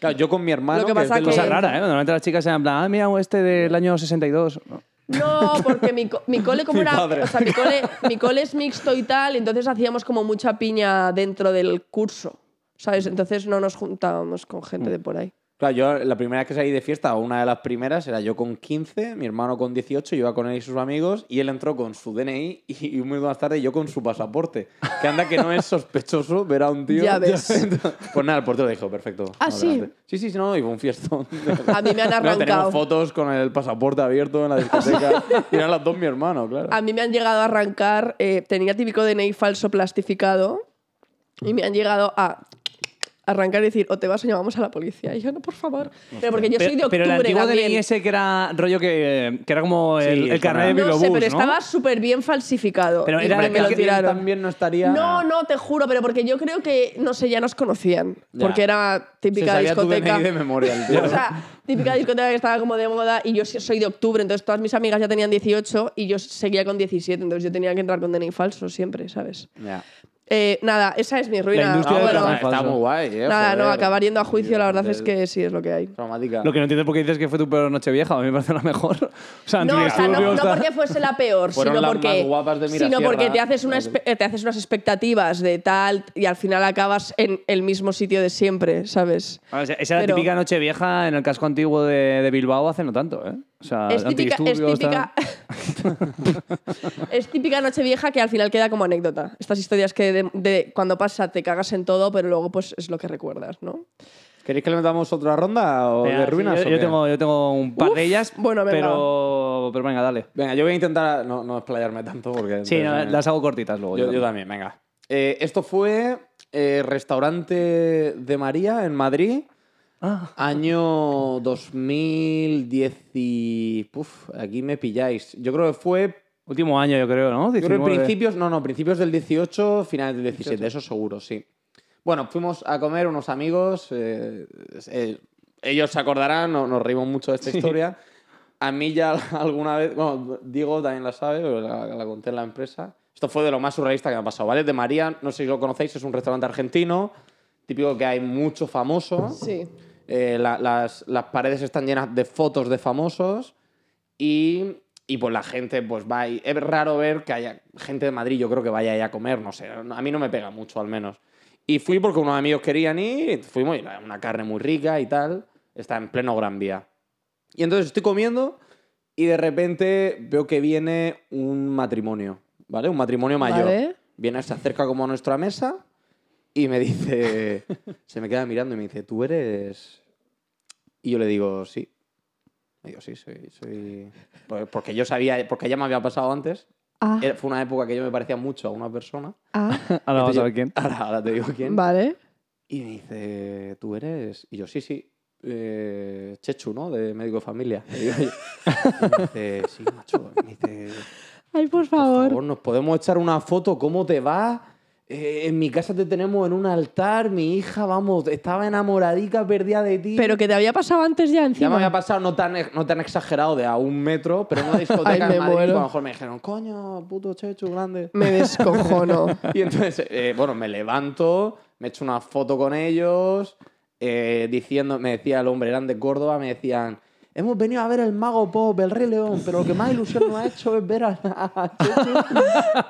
Claro, yo con mi hermano. Lo que es pasa de los- que- Cosa rara, ¿eh? Normalmente las chicas eran en plan, ah, mira, este del año 62. No. No, porque mi, co- mi cole como Mi era, padre. o sea, mi cole, mi cole es mixto y tal, y entonces hacíamos como mucha piña dentro del curso, ¿sabes? Entonces no nos juntábamos con gente de por ahí. Claro, yo la primera vez que salí de fiesta, o una de las primeras, era yo con 15, mi hermano con 18, yo iba con él y sus amigos, y él entró con su DNI y un minuto más tarde yo con su pasaporte. Que anda que no es sospechoso ver a un tío. Ya ves. pues nada, el portero dijo, perfecto. Ah, ¿sí? adelante. Sí, sí, sí, no, y fue un fiestón. A mí me han No, arrancado. tenemos fotos con el pasaporte abierto en la discoteca. y eran las dos mi hermano, claro. A mí me han llegado a arrancar, eh, tenía típico DNI falso plastificado y me han llegado a arrancar y decir, o te vas o llamamos a la policía. Y yo, no, por favor. Pero porque yo soy de octubre pero el antiguo también. DNI ese que era rollo que, que era como el, Sí, el carnet de con- no Bilobús, sé, pero ¿no? estaba súper bien falsificado. Pero y era- me lo que tiraron. también no estaría... No, no, te juro, pero porque yo creo que, no sé, ya nos conocían. Ya. Porque era Se típica tu discoteca. DNI de memoria. O sea, típica discoteca que estaba como de moda y yo soy de octubre, entonces todas mis amigas ya tenían 18 y yo seguía con 17, entonces yo tenía que entrar con DNI falso siempre, ¿sabes? Ya. Eh, nada, esa es mi ruina. La industria No, del pero Bueno, DNI está falso. muy guay, eh, nada, no, joder. acabar yendo a juicio, la verdad es que sí es lo que hay. Traumática. Lo que no entiendo es por qué dices que fue tu peor noche vieja. A mí me parece la mejor. O sea, No, o sea, no, porque fuese la peor, Fueron sino las porque, más guapas de sino Mirasierra. porque te haces, una espe- te haces unas expectativas de tal y al final acabas en el mismo sitio de siempre, ¿sabes? Ah, Esa era la Pero- típica noche vieja en el casco antiguo de, de Bilbao hace no tanto, ¿eh? O sea, Es típica, es típica, es típica noche vieja que al final queda como anécdota. Estas historias que de, de cuando pasa te cagas en todo, pero luego pues es lo que recuerdas, ¿no? ¿Queréis que le metamos otra ronda o Venga, de sí, ruinas? yo, o yo qué? tengo, yo tengo un par de ellas, bueno, venga. pero, pero venga, dale. Venga, yo voy a intentar no, no explayarme tanto porque... Sí, no, me- las hago cortitas luego. Yo, yo también, venga. Eh, esto fue eh, Restaurante de María en Madrid, Ah. año 2010 y... Puf, aquí me pilláis. Yo creo que fue... Último año, yo creo, ¿no? Yo creo que 19. principios... No, no, principios del 18, finales del 17, eso seguro, sí. Bueno, fuimos a comer unos amigos. eh, eh, ellos se acordarán, no- nos reímos mucho de esta historia. A mí ya alguna vez, bueno, Diego también la sabe, la, la conté en la empresa. Esto fue de lo más surrealista que me ha pasado, ¿vale? De María, no sé si lo conocéis, es un restaurante argentino, típico que hay mucho famoso. Sí. Eh, la- las, las paredes están llenas de fotos de famosos y, y pues la gente pues va y es raro ver que haya gente de Madrid, yo creo que vaya ahí a comer, no sé, a mí no me pega mucho al menos. Y fui porque unos amigos querían ir, y fuimos la- una carne muy rica y tal, está en pleno Gran Vía. Y entonces estoy comiendo y de repente veo que viene un matrimonio, ¿vale? Un matrimonio mayor. Vale. Viene, se acerca como a nuestra mesa y me dice, se me queda mirando y me dice, ¿tú eres...? Y yo le digo, sí. Le digo, sí, soy... soy... Pues Porque yo sabía, porque ya me había pasado antes. Ah, Era- Fue una época que yo me parecía mucho a una persona. ah, Ahora vamos a ver yo- quién. Ahora, ahora te digo quién. vale. Y me dice, ¿tú eres...? Y yo, sí, sí. eh, Chechu, ¿no? De médico de familia. Le digo yo. Y me dice, sí, macho. Y me dice, Ay, por por favor. favor, ¿nos podemos echar una foto? ¿Cómo te va? Eh, en mi casa te tenemos en un altar. Mi hija, vamos, estaba enamoradica, perdida de ti. Pero que te había pasado antes ya Ya encima. me había pasado no tan, no tan exagerado de a un metro, pero en una discoteca Ay, me en Madrid, muero. a lo mejor me dijeron, coño, puto Chechu, grande. Me descojono. Y entonces, eh, bueno, me levanto, me echo una foto con ellos, eh, diciendo, me decía el hombre, eran de Córdoba, me decían, hemos venido a ver el Mago Pop, el Rey León, pero lo que más ilusión nos ha hecho es ver a, a Chechu".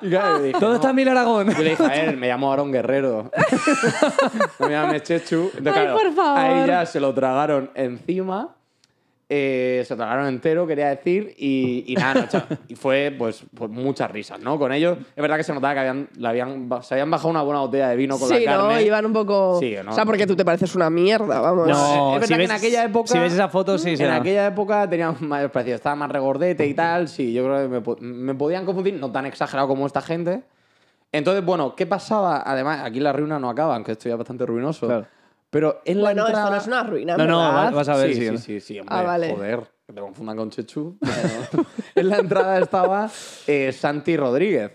Y claro, yo dije, ¿Dónde "No". está Mil Aragón? Yo le dije, a ver, me llamo Aaron Guerrero. no me llames Chechu. Entonces, Ay, claro, por favor. Ahí ya se lo tragaron encima. Eh, se tragaron entero, quería decir. Y, y nada, no, cha- y fue pues, pues muchas risas, ¿no? Con ellos. Es verdad que se notaba que habían, se habían bajado una buena botella de vino con sí, la ¿no? carne. Iban un poco... Sí, ¿no? O sea, porque tú te pareces una mierda, vamos. No, es verdad si que ves, en aquella época- Si ves esa foto, sí, En será. aquella época tenían mayor parecido, estaba más regordete y tal, sí, yo creo que me, me podían confundir, no tan exagerado como esta gente. Entonces, bueno, ¿qué pasaba? Además, aquí la ruina no acaba, aunque esto ya es bastante ruinoso. Claro. Pero en la Bueno, esto entrada... no es una ruina, No, no, ¿verdad? va- vas a ver sí, si. sí, sí, sí, hombre, Ah, vale. joder, que te confundan con Chechu. Bueno, en la entrada estaba eh, Santi Rodríguez.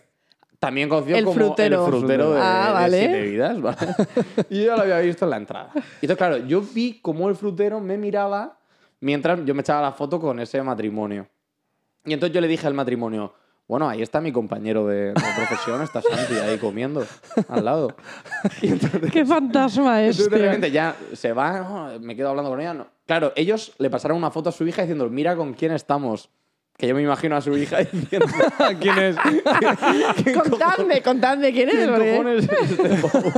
También conocido El como frutero. el frutero de, Ah, de vale. Siete Vidas. ¿vale? y yo lo había visto en la entrada. Y entonces, claro, yo vi cómo el frutero me miraba mientras yo me echaba la foto con ese matrimonio. Y entonces yo le dije al matrimonio, bueno, ahí está mi compañero de, de profesión, está Santi ahí comiendo al lado. Y entonces, Qué fantasma es, entonces de tío. repente ya se va, ¿no? me quedo hablando con ella. no. Claro, ellos le pasaron una foto a su hija diciendo, mira con quién estamos. Que yo me imagino a su hija diciendo, ¿Quién es? Contadme, contadme quién ¿quién porque- cojones es este pavo?".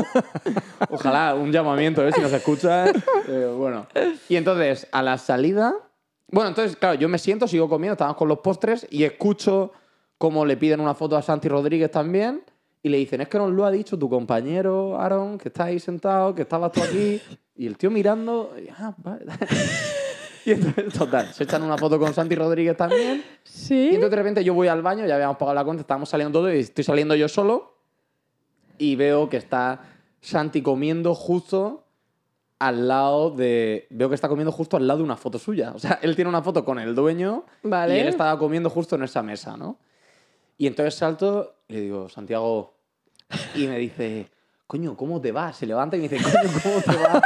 Ojalá un llamamiento, ¿eh? si nos escuchas. eh, bueno. Y entonces, a la salida... Bueno, entonces, claro, yo me siento, sigo comiendo, estábamos con los postres y escucho cómo le piden una foto a Santi Rodríguez también y le dicen, es que nos lo ha dicho tu compañero Aaron, que está ahí sentado, que estabas tú aquí. Y el tío mirando, y, ah, vale. Y entonces, total, se echan una foto con Santi Rodríguez también. Y Sí. entonces de repente yo voy al baño, ya habíamos pagado la cuenta, estábamos saliendo todos y estoy saliendo yo solo y veo que está Santi comiendo justo al lado de... Veo que está comiendo justo al lado de una foto suya. O sea, él tiene una foto con el dueño Vale. y él estaba comiendo justo en esa mesa, ¿no? Y entonces salto y le digo, Santiago, y me dice, coño, ¿cómo te va? Se levanta y me dice, coño, ¿cómo te va?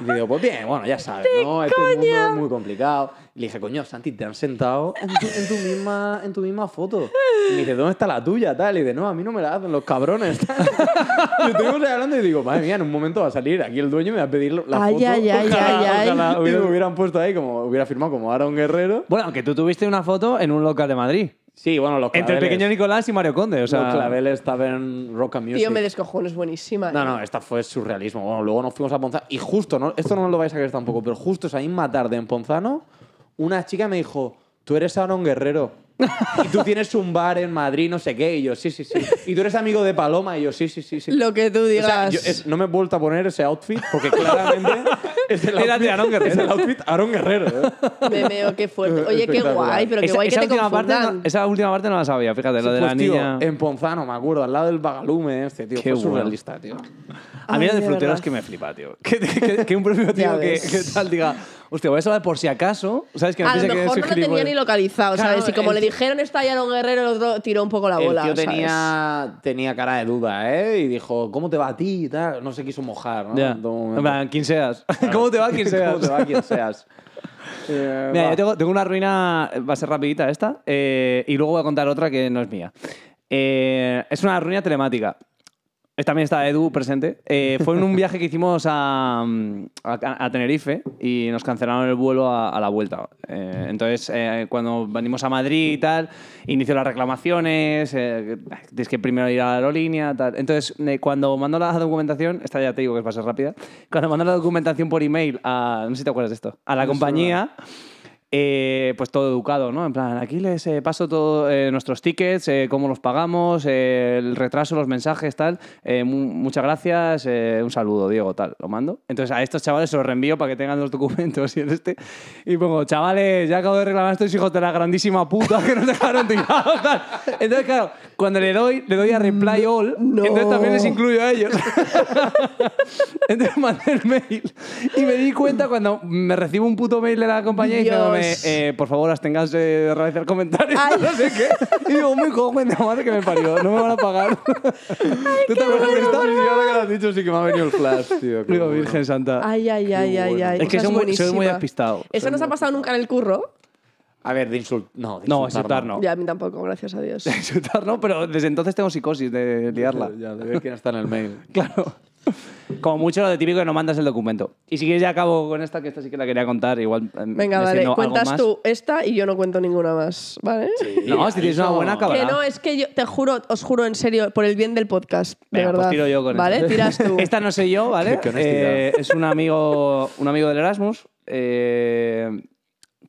Y le digo, pues bien, bueno, ya sabes, ¿no? Este mundo es muy complicado. Y le dije, coño, Santi, te han sentado en tu, en tu misma, en tu misma foto. Y me dice, ¿dónde está la tuya? Tal. Y dice, no, a mí no me la hacen los cabrones. y estuvimos hablando y digo, madre mía, en un momento va a salir aquí el dueño y me va a pedir la Ay, foto. ay, ay, Ojalá- ay, ay. ojalá y me hubieran puesto ahí como, hubiera firmado como Aaron Guerrero. Bueno, aunque tú tuviste una foto en un local de Madrid. Sí, bueno, los Entre el pequeño Nicolás y Mario Conde. O sea, los claveles Tavern Rock and Music. Tío, me descojono, es buenísima. No, ¿eh? no, esta fue surrealismo. Bueno, luego nos fuimos a Ponzano y justo, ¿no? esto no lo vais a creer tampoco, pero justo esa misma tarde en Ponzano, una chica me dijo, tú eres Aaron Guerrero. Y tú tienes un bar en Madrid, no sé qué. Y yo, sí, sí, sí. Y tú eres amigo de Paloma. Y yo, sí, sí, sí. sí. Lo que tú O digas. sea, yo es- no me he vuelto a poner ese outfit porque claramente es el outfit, de Aaron Guerrero. Es el outfit Aaron Guerrero. ¿eh? Me meo, qué fuerte. Oye, qué guay, pero qué esa, guay que esa te última parte, no, esa última parte no la sabía, fíjate, lo de Pues, la tío, niña. en Ponzano, me acuerdo, al lado del Bagalume este, tío. Qué fue bueno. surrealista, tío. A mí la de de fruteros verdad. que me flipa, tío. Que, que- que un propio tío que tal diga, hostia, voy a saber por si acaso, ¿sabes? Que A lo que mejor no lo tenía ni localizado, Claro, ¿sabes? Y como el le dijeron está ya un guerrero, el otro tiró un poco la bola. el tío ¿sabes? tenía, tenía cara de duda, ¿eh? Y dijo, ¿cómo te va a ti? y tal. No se quiso mojar, ¿no? Ya. En plan, quien seas. ¿Cómo te va quien seas? ¿Cómo te va quien seas? Eh, Mira, va. yo tengo, tengo una ruina, va a ser rapidita esta, eh, y luego voy a contar otra que no es mía. Eh, es una ruina telemática. Eh, También está Edu presente. Eh, fue en un viaje que hicimos a, a- a Tenerife y nos cancelaron el vuelo a, a la vuelta. Eh, entonces, eh, cuando venimos a Madrid y tal, inició las reclamaciones, eh, tienes que primero ir a la aerolínea, tal. Entonces, eh, cuando mando la documentación, esta ya te digo que va a ser rápida, cuando mando la documentación por email a, no sé si te acuerdas de esto, a la compañía, eh, pues todo educado, ¿no? En plan, aquí les eh, paso todos nuestros tickets, eh, cómo los pagamos, eh, el retraso, los mensajes, tal. Eh, mu- muchas gracias, eh, un saludo, Diego, tal. Lo mando. Entonces a estos chavales se los reenvío para que tengan los documentos y el este. Y pongo, chavales, ya acabo de reclamar a estos hijos de la grandísima puta que nos dejaron tirados, tal. Entonces, claro, cuando le doy, le doy a reply all, No. entonces también les incluyo a ellos. Entonces mandé el mail y me di cuenta cuando me recibo un puto mail de la compañía diciéndome, Dios. eh, por favor, absténganse de realizar comentarios, Ay. no sé qué. Y digo, me cojo de madre que me parió, no me van a pagar. ¿Tú te acuerdas de esta? Sí, ahora que lo has dicho sí que me ha venido el flash, tío. Digo, bueno. Virgen Santa. Ay, ay, ay, ay, bueno. ay. es que soy muy, soy muy despistado. ¿Eso Soy nos ha muy- pasado nunca en el curro? A ver, de insultar. No, de No, insultar no. Ya, a mí tampoco, gracias a Dios. Insultar no, pero desde entonces tengo psicosis de liarla. Ya, de ver quién está en el mail. Claro. Como mucho lo de típico que no mandas el documento. Y si quieres ya acabo con esta, que esta sí que la quería contar, igual eh, Venga, algo cuentas tú esta y yo no cuento ninguna más, ¿vale? No, si tienes una buena Que acabará. no, es que yo te juro, os juro en serio, por el bien del podcast, de Venga, verdad. pues tiro yo con ¿Vale? esta. Tiras tú. Esta no sé yo, ¿vale? Eh, es un amigo, un amigo del Erasmus. eh,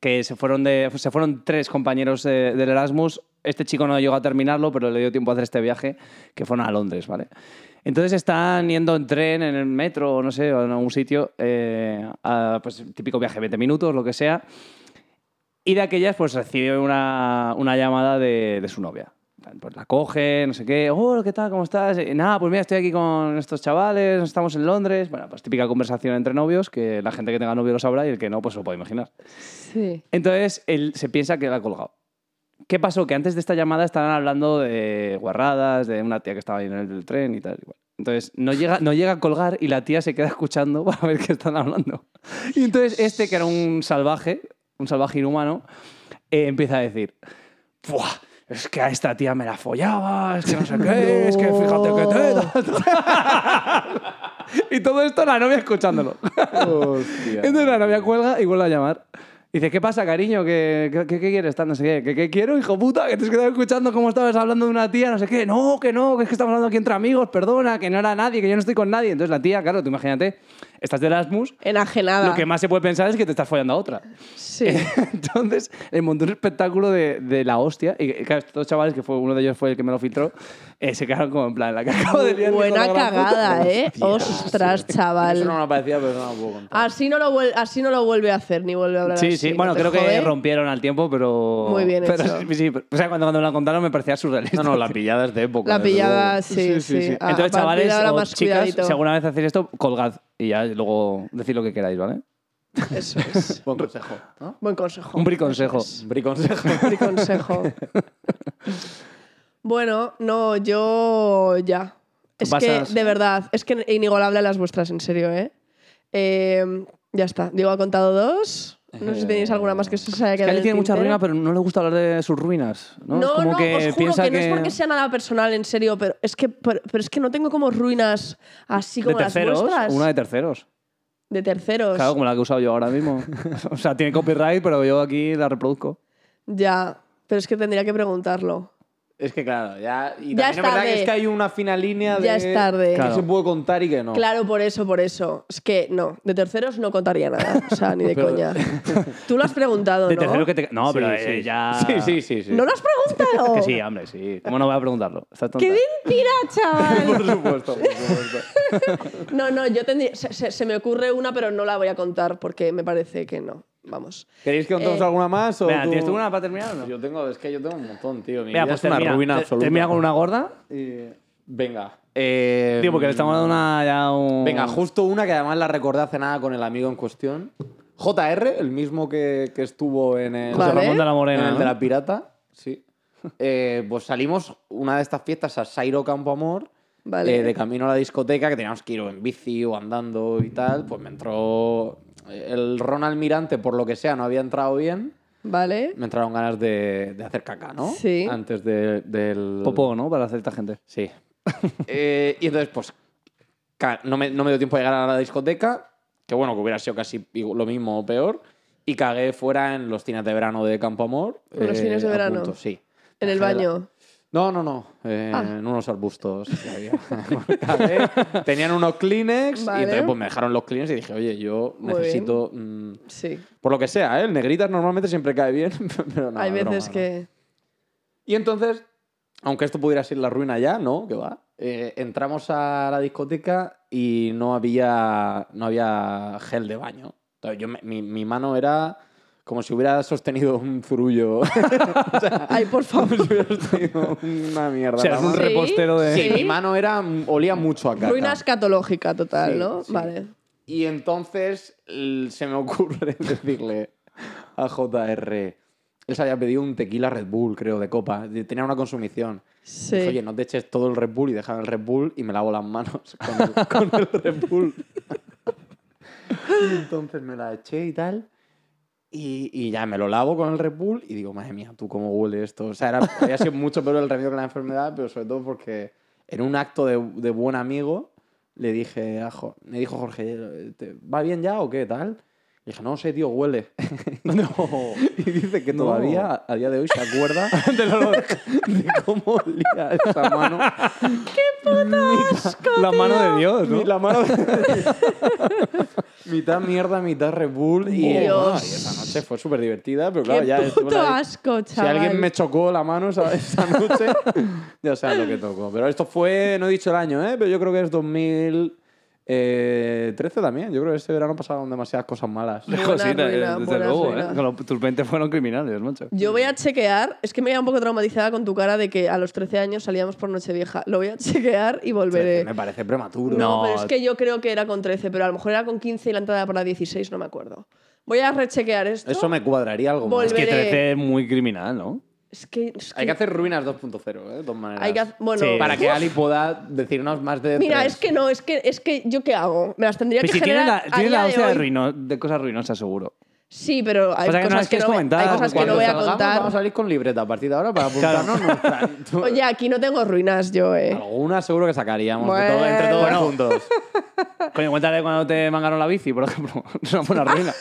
que se fueron, de, se fueron tres compañeros eh, del Erasmus. Este chico no llegó a terminarlo, pero le dio tiempo a hacer este viaje, que fueron a Londres, ¿vale? Entonces están yendo en tren, en el metro, o no sé, o en algún sitio, eh, a, pues típico viaje, 20 minutos, lo que sea. Y de aquellas, pues recibe una, una llamada de, de su novia. Pues la coge, no sé qué. Oh, ¿qué tal? ¿Cómo estás? Y, Nada, pues mira, estoy aquí con estos chavales, estamos en Londres. Bueno, pues típica conversación entre novios, que la gente que tenga novio lo sabrá y el que no, pues lo puede imaginar. Sí. Entonces, él se piensa que la ha colgado. ¿Qué pasó? Que antes de esta llamada estaban hablando de guarradas, de una tía que estaba ahí en el tren y tal. igual. Entonces, no llega, no llega a colgar y la tía se queda escuchando para ver qué están hablando. Y entonces, este, que era un salvaje, un salvaje inhumano, eh, empieza a decir: "Buah, Es que a esta tía me la follaba, es que no sé qué, es que fíjate que te. y todo esto la novia escuchándolo. Hostia. Entonces la novia cuelga y vuelve a llamar. Dice, ¿qué pasa, cariño? ¿Qué, qué, qué- quieres? Tal, No sé qué. ¿Qué, qué quiero, hijo puta? Que te has quedado escuchando cómo estabas hablando de una tía, no sé qué. No, que no, que es que estamos hablando aquí entre amigos, perdona, que no era nadie, que yo no estoy con nadie. Entonces la tía, claro, tú imagínate, estás de Erasmus, Enajenada. lo que más se puede pensar es que te estás follando a otra. Sí. Entonces, le montó un espectáculo de, de la hostia. Y claro, estos chavales, que fue uno de ellos fue el que me lo filtró, eh, se quedaron como en plan, la que acabo de liar. Buena hijo de la gran puta". cagada, ¿eh? Ostras, chaval. Eso no me parecía, pero no lo puedo contar. Así no, lo así no lo vuelve a hacer, ni vuelve a hablar Sí, así. Sí. ¿no Bueno, creo que rompieron al tiempo, pero. Muy bien pero, hecho. sí, sí, pero- o sea, cuando, cuando me la contaron me parecía surrealista. No, no, la pillada es de época. La pillada, sí, sí. A- a Entonces, chavales o más chicas, cuidadito. si alguna vez hacéis esto, colgad y ya luego decid lo que queráis, ¿vale? Eso es. Buen consejo. ¿no? Buen consejo. Un briconsejo. Un briconsejo. Mi consejo. bueno, no, yo ya. Es pasas- que, de verdad, es que inigualable las vuestras, en serio, ¿eh? Eh, ya está. Diego ha contado dos. No sé si tenéis alguna más que se os haya Es que quedado. el tiene mucha ruina, pero no le gusta hablar de sus ruinas. No, No, es como no, que os juro piensa que, que. no es porque sea nada personal, en serio, pero es que, pero, pero es que no tengo como ruinas así de como las terceros, vuestras. una de terceros. De terceros. Claro, como la que he usado yo ahora mismo. o sea, tiene copyright, pero yo aquí la reproduzco. Ya, pero es que tendría que preguntarlo. Es que claro, ya. Y Ya es verdad tarde. que es que hay una fina línea de. Ya es tarde. Que Claro. se puede contar y que no. Claro, por eso, por eso. Es que no, de terceros no contaría nada. O sea, ni de Pero- coña. Tú lo has preguntado, De ¿no? tercero que te... No, Sí, pero sí. eh, ya... Sí, sí, sí. sí. ¿No lo has preguntado? Que sí, hombre, sí. ¿Cómo no voy a preguntarlo? Estás tonta. ¡Qué mentira, chaval! Por supuesto, por supuesto. No, no, yo tendría. Se, se- se me ocurre una, pero no la voy a contar porque me parece que no. Vamos. ¿Queréis que contemos Eh, alguna más? O tú- ¿tienes tú una para terminar o no? Yo tengo, es que yo tengo un montón, tío. Mi Venga, vida pues es una ruina Te- absoluta. Termina con una gorda. Venga. Eh, Tío, porque le estamos dando una, ya un... Venga, justo una que además la recordé hace nada con el amigo en cuestión. JR, el mismo que, que estuvo en el, Vale. Ramón de la Morena, en el ¿no? de la pirata. Sí. Eh, pues salimos una de estas fiestas a Sairo Campo Amor. Vale. eh, de camino a la discoteca, que teníamos que ir o en bici o andando y tal. Pues me entró. El Ron Almirante, por lo que sea, no había entrado bien. ¿Vale? Me entraron ganas de, de hacer caca, ¿no? Sí. Antes de- del. Popó, ¿no? Para hacer esta gente. Sí. Eh, y entonces, pues, no me, no me dio tiempo de llegar a la discoteca, que bueno, que hubiera sido casi lo mismo o peor, y cagué fuera en los cines de verano de Campo Amor. ¿En los cines de verano? punto, sí. En el baño. No, no, no. eh, Ah. En unos arbustos que había. Cagué, Tenían unos Kleenex Vale. y entonces pues me dejaron los Kleenex y dije, oye, yo Muy necesito... mm, Sí. por lo que sea, ¿eh? El negritas normalmente siempre cae bien, pero no. Hay es veces broma, ¿no? que. Y entonces, aunque esto pudiera ser la ruina ya, no, que va. eh, entramos a la discoteca y no había, no había gel de baño. Entonces, yo mi, mi mano era como si hubiera sostenido un zurullo. Ay, por favor. como si hubiera sostenido una mierda. O sea, es un. Sí. repostero de... Sí, mi mano era, olía mucho a caca. Ruina escatológica total, Sí, ¿no? sí. Vale. Y entonces se me ocurre decirle a JR, él se había pedido un tequila Red Bull, creo, de copa. Tenía una consumición. Sí. Oye, no te eches todo el Red Bull y déjame el Red Bull y me lavo las manos con el, con el Red Bull. y entonces me la eché y tal. Y, ya me lo lavo con el Red Bull y digo, madre mía, tú cómo huele esto. O sea, era, había sido mucho peor el remedio que la enfermedad, pero sobre todo porque en un acto de, de buen amigo le dije a Jo- me dijo Jorge, ¿te- ¿va bien ya o qué tal? Y dije, no sé, tío, huele. no. Y dice que No. todavía, a día de hoy, se acuerda de cómo olía esa mano. La mano de Dios, ¿no? La mano mitad mierda, mitad Red Bull. Y, Dios. esa noche fue súper divertida, pero claro, Qué ya puto asco, Si chaval. alguien me chocó la mano esa, esa noche, ya sabes lo que tocó. Pero esto fue, no he dicho el año, ¿eh? pero yo creo que es 2013 también. Yo creo que ese verano pasaron demasiadas cosas malas. Buena Cosita, ruina, desde buena luego, ruina. ¿eh? Lo- tus 20 fueron criminales, macho. Yo voy a chequear, es que me queda un poco traumatizada con tu cara de que a los 13 años salíamos por Nochevieja. Lo voy a chequear y volveré. Me parece prematuro. No, No. pero es que yo creo que era con 13, pero a lo mejor era con 15 y la entrada para 16, no me acuerdo. Voy a rechequear esto. Eso me cuadraría algo más. Es que Volveré. 13 es muy criminal, ¿no? Es que, es Hay que que- hacer ruinas 2.0, ¿eh? de todas maneras. hay que hacer- bueno, Sí. Para que Ali pueda decirnos más de. Mira, tres. es que no, es que, es que yo qué hago? Me las tendría que si generar la, a tienes día la de hostia de, hoy. ruino- de cosas ruinosas, seguro. Sí, pero hay Pasa que no cosas que, no, comentar, hay cosas que no voy a salgamos, contar. Vamos a salir con libreta a partir de ahora para apuntarnos Oye, aquí no tengo ruinas yo, eh. Alguna seguro que sacaríamos de todo- Bueno. entre todos Bueno. juntos. Coño, cuéntale cuando te mangaron la bici, por ejemplo. Es una buena ruina.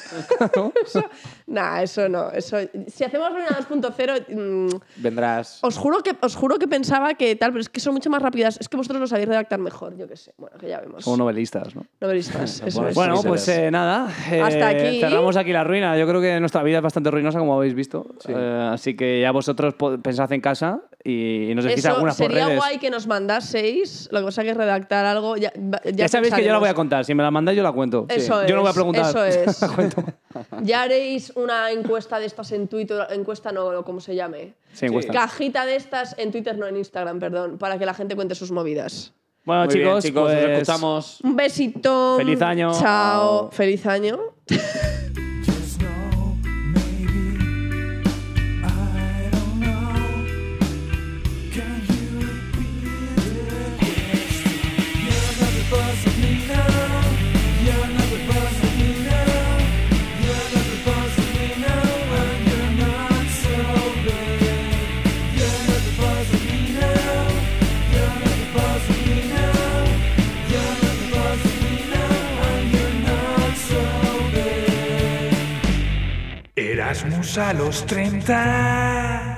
Nah, eso no. Eso, si hacemos ruina 2.0, mm, Vendrás. os, juro que, os juro que pensaba que tal, pero es que son mucho más rápidas. Es que vosotros lo sabéis redactar mejor, yo qué sé. Bueno, que ya vemos. Como novelistas, ¿no? Novelistas, eso Bueno, es. Bueno, pues eh, nada. eh, Hasta aquí. Cerramos aquí la ruina. Yo creo que nuestra vida es bastante ruinosa, como habéis visto. Eh, así que ya vosotros pensad en casa y, y nos decís Eso algunas por sería redes. guay que nos mandaseis. Lo que pasa que es redactar algo. Ya, ya, Ya, sabéis que yo la voy a contar. Si me la mandáis, yo la cuento. Eso Yo no voy a es, preguntar. Eso es. ya haréis una encuesta de estas en Twitter. Encuesta no, o como se llame. Sí, encuesta. Cajita de estas en Twitter, no en Instagram, perdón. Para que la gente cuente sus movidas. Bueno, Muy bien, chicos, chicos, pues, os escuchamos. Un besito. Feliz año. Chao. Feliz año. Erasmus a los 30.